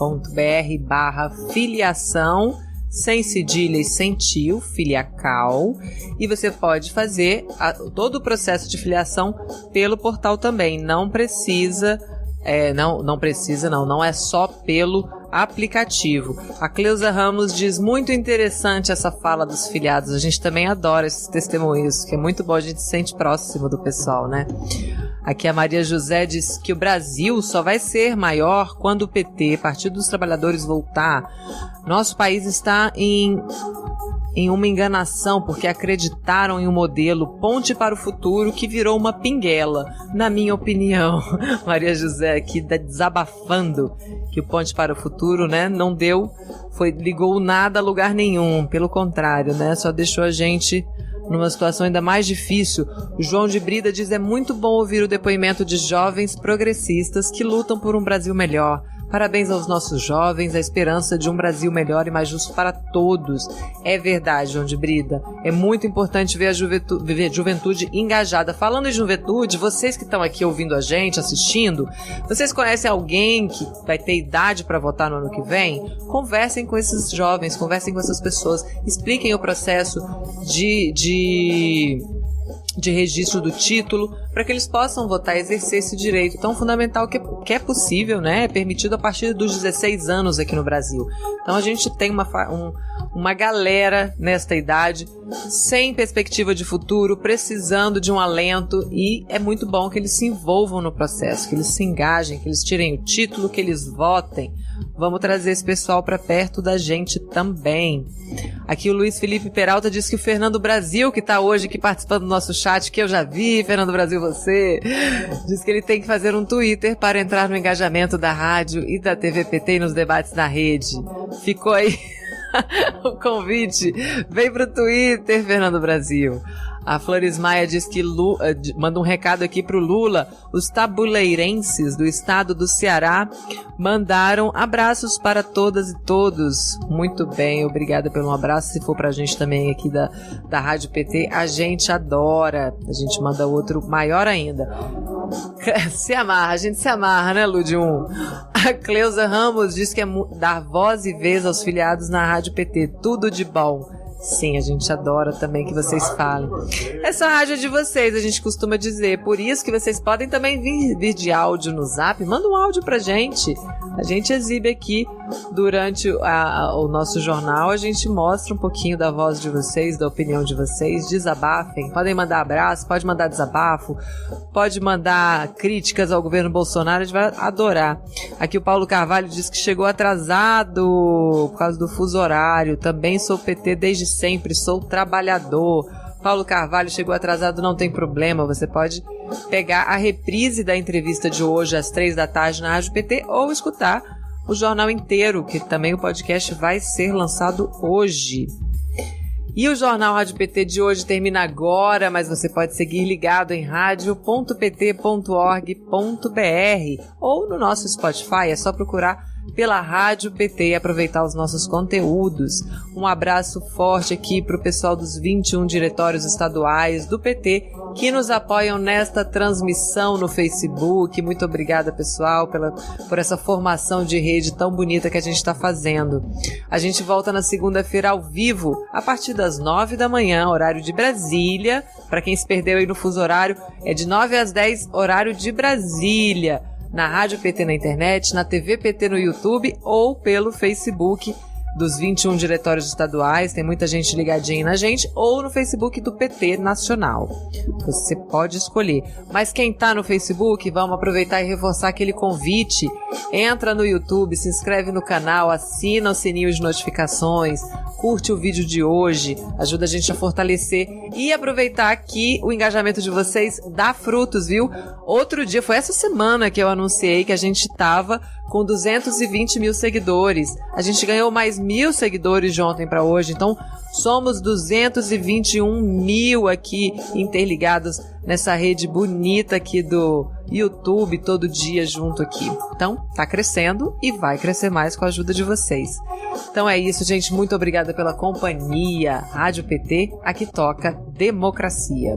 barra filiação sem cedilha e sem tio, filiacal, e você pode fazer a, todo o processo de filiação pelo portal também. Não precisa, é, não, não precisa, não, não é só pelo aplicativo. A Cleusa Ramos diz muito interessante essa fala dos filiados. A gente também adora esses testemunhos, que é muito bom, a gente se sente próximo do pessoal, né? Aqui a Maria José diz que o Brasil só vai ser maior quando o PT, Partido dos Trabalhadores, voltar. Nosso país está em em uma enganação porque acreditaram em um modelo ponte para o futuro que virou uma pinguela, na minha opinião. [LAUGHS] Maria José aqui desabafando que o ponte para o futuro, né, não deu, foi ligou nada a lugar nenhum, pelo contrário, né, só deixou a gente numa situação ainda mais difícil. O João de Brida diz é muito bom ouvir o depoimento de jovens progressistas que lutam por um Brasil melhor. Parabéns aos nossos jovens, a esperança de um Brasil melhor e mais justo para todos. É verdade, João de Brida. É muito importante ver a juventude, juventude engajada. Falando em juventude, vocês que estão aqui ouvindo a gente, assistindo, vocês conhecem alguém que vai ter idade para votar no ano que vem? Conversem com esses jovens, conversem com essas pessoas, expliquem o processo de, de de registro do título, para que eles possam votar e exercer esse direito tão fundamental que, que é possível, né? É permitido a partir dos 16 anos aqui no Brasil. Então a gente tem uma, um, uma galera nesta idade sem perspectiva de futuro, precisando de um alento e é muito bom que eles se envolvam no processo, que eles se engajem, que eles tirem o título, que eles votem. Vamos trazer esse pessoal para perto da gente também. Aqui o Luiz Felipe Peralta diz que o Fernando Brasil, que está hoje aqui participando do nosso chat, que eu já vi, Fernando Brasil, você, diz que ele tem que fazer um Twitter para entrar no engajamento da rádio e da TVPT e nos debates na rede. Ficou aí [LAUGHS] o convite. Vem pro Twitter, Fernando Brasil. A Flores Maia diz que eh, manda um recado aqui pro Lula. Os tabuleirenses do estado do Ceará mandaram abraços para todas e todos. Muito bem, obrigada pelo abraço. Se for pra gente também aqui da, da Rádio PT, a gente adora. A gente manda outro maior ainda. [LAUGHS] Se amarra, a gente se amarra, né, Ludium? A Cleusa Ramos diz que é dar voz e vez aos filiados na Rádio PT. Tudo de bom. Sim, a gente adora também que vocês falem. Essa rádio é de vocês, a gente costuma dizer. Por isso que vocês podem também vir, vir de áudio no zap. Manda um áudio pra gente. A gente exibe aqui durante a, o nosso jornal. A gente mostra um pouquinho da voz de vocês, da opinião de vocês. Desabafem. Podem mandar abraço, pode mandar desabafo, pode mandar críticas ao governo Bolsonaro. A gente vai adorar. Aqui o Paulo Carvalho diz que chegou atrasado por causa do fuso horário. Também sou PT desde sempre, sou trabalhador. Paulo Carvalho chegou atrasado, não tem problema. Você pode pegar a reprise da entrevista de hoje às três da tarde na Rádio PT ou escutar o jornal inteiro, que também o podcast vai ser lançado hoje. E o Jornal Rádio PT de hoje termina agora, mas você pode seguir ligado em rádio.pt.org.br ou no nosso Spotify, é só procurar pela Rádio PT e aproveitar os nossos conteúdos. Um abraço forte aqui para o pessoal dos 21 diretórios estaduais do PT que nos apoiam nesta transmissão no Facebook. Muito obrigada, pessoal, pela, por essa formação de rede tão bonita que a gente está fazendo. A gente volta na segunda-feira ao vivo, a partir das nove da manhã, horário de Brasília. Para quem se perdeu aí no fuso horário, é de nove às dez, horário de Brasília na Rádio PT na internet, na TV PT no YouTube ou pelo Facebook dos 21 diretórios estaduais, tem muita gente ligadinha na gente, ou no Facebook do PT Nacional. Você pode escolher. Mas quem está no Facebook, vamos aproveitar e reforçar aquele convite. Entra no YouTube, se inscreve no canal, assina o sininho de notificações, curte o vídeo de hoje, ajuda a gente a fortalecer e aproveitar que o engajamento de vocês dá frutos, viu? Outro dia, foi essa semana que eu anunciei que a gente tava com 220 mil seguidores. A gente ganhou mais mil seguidores de ontem para hoje, então somos 221 mil aqui interligados nessa rede bonita aqui do YouTube todo dia junto aqui. Então, tá crescendo e vai crescer mais com a ajuda de vocês. Então é isso, gente. Muito obrigada pela companhia. Rádio PT, aqui toca democracia.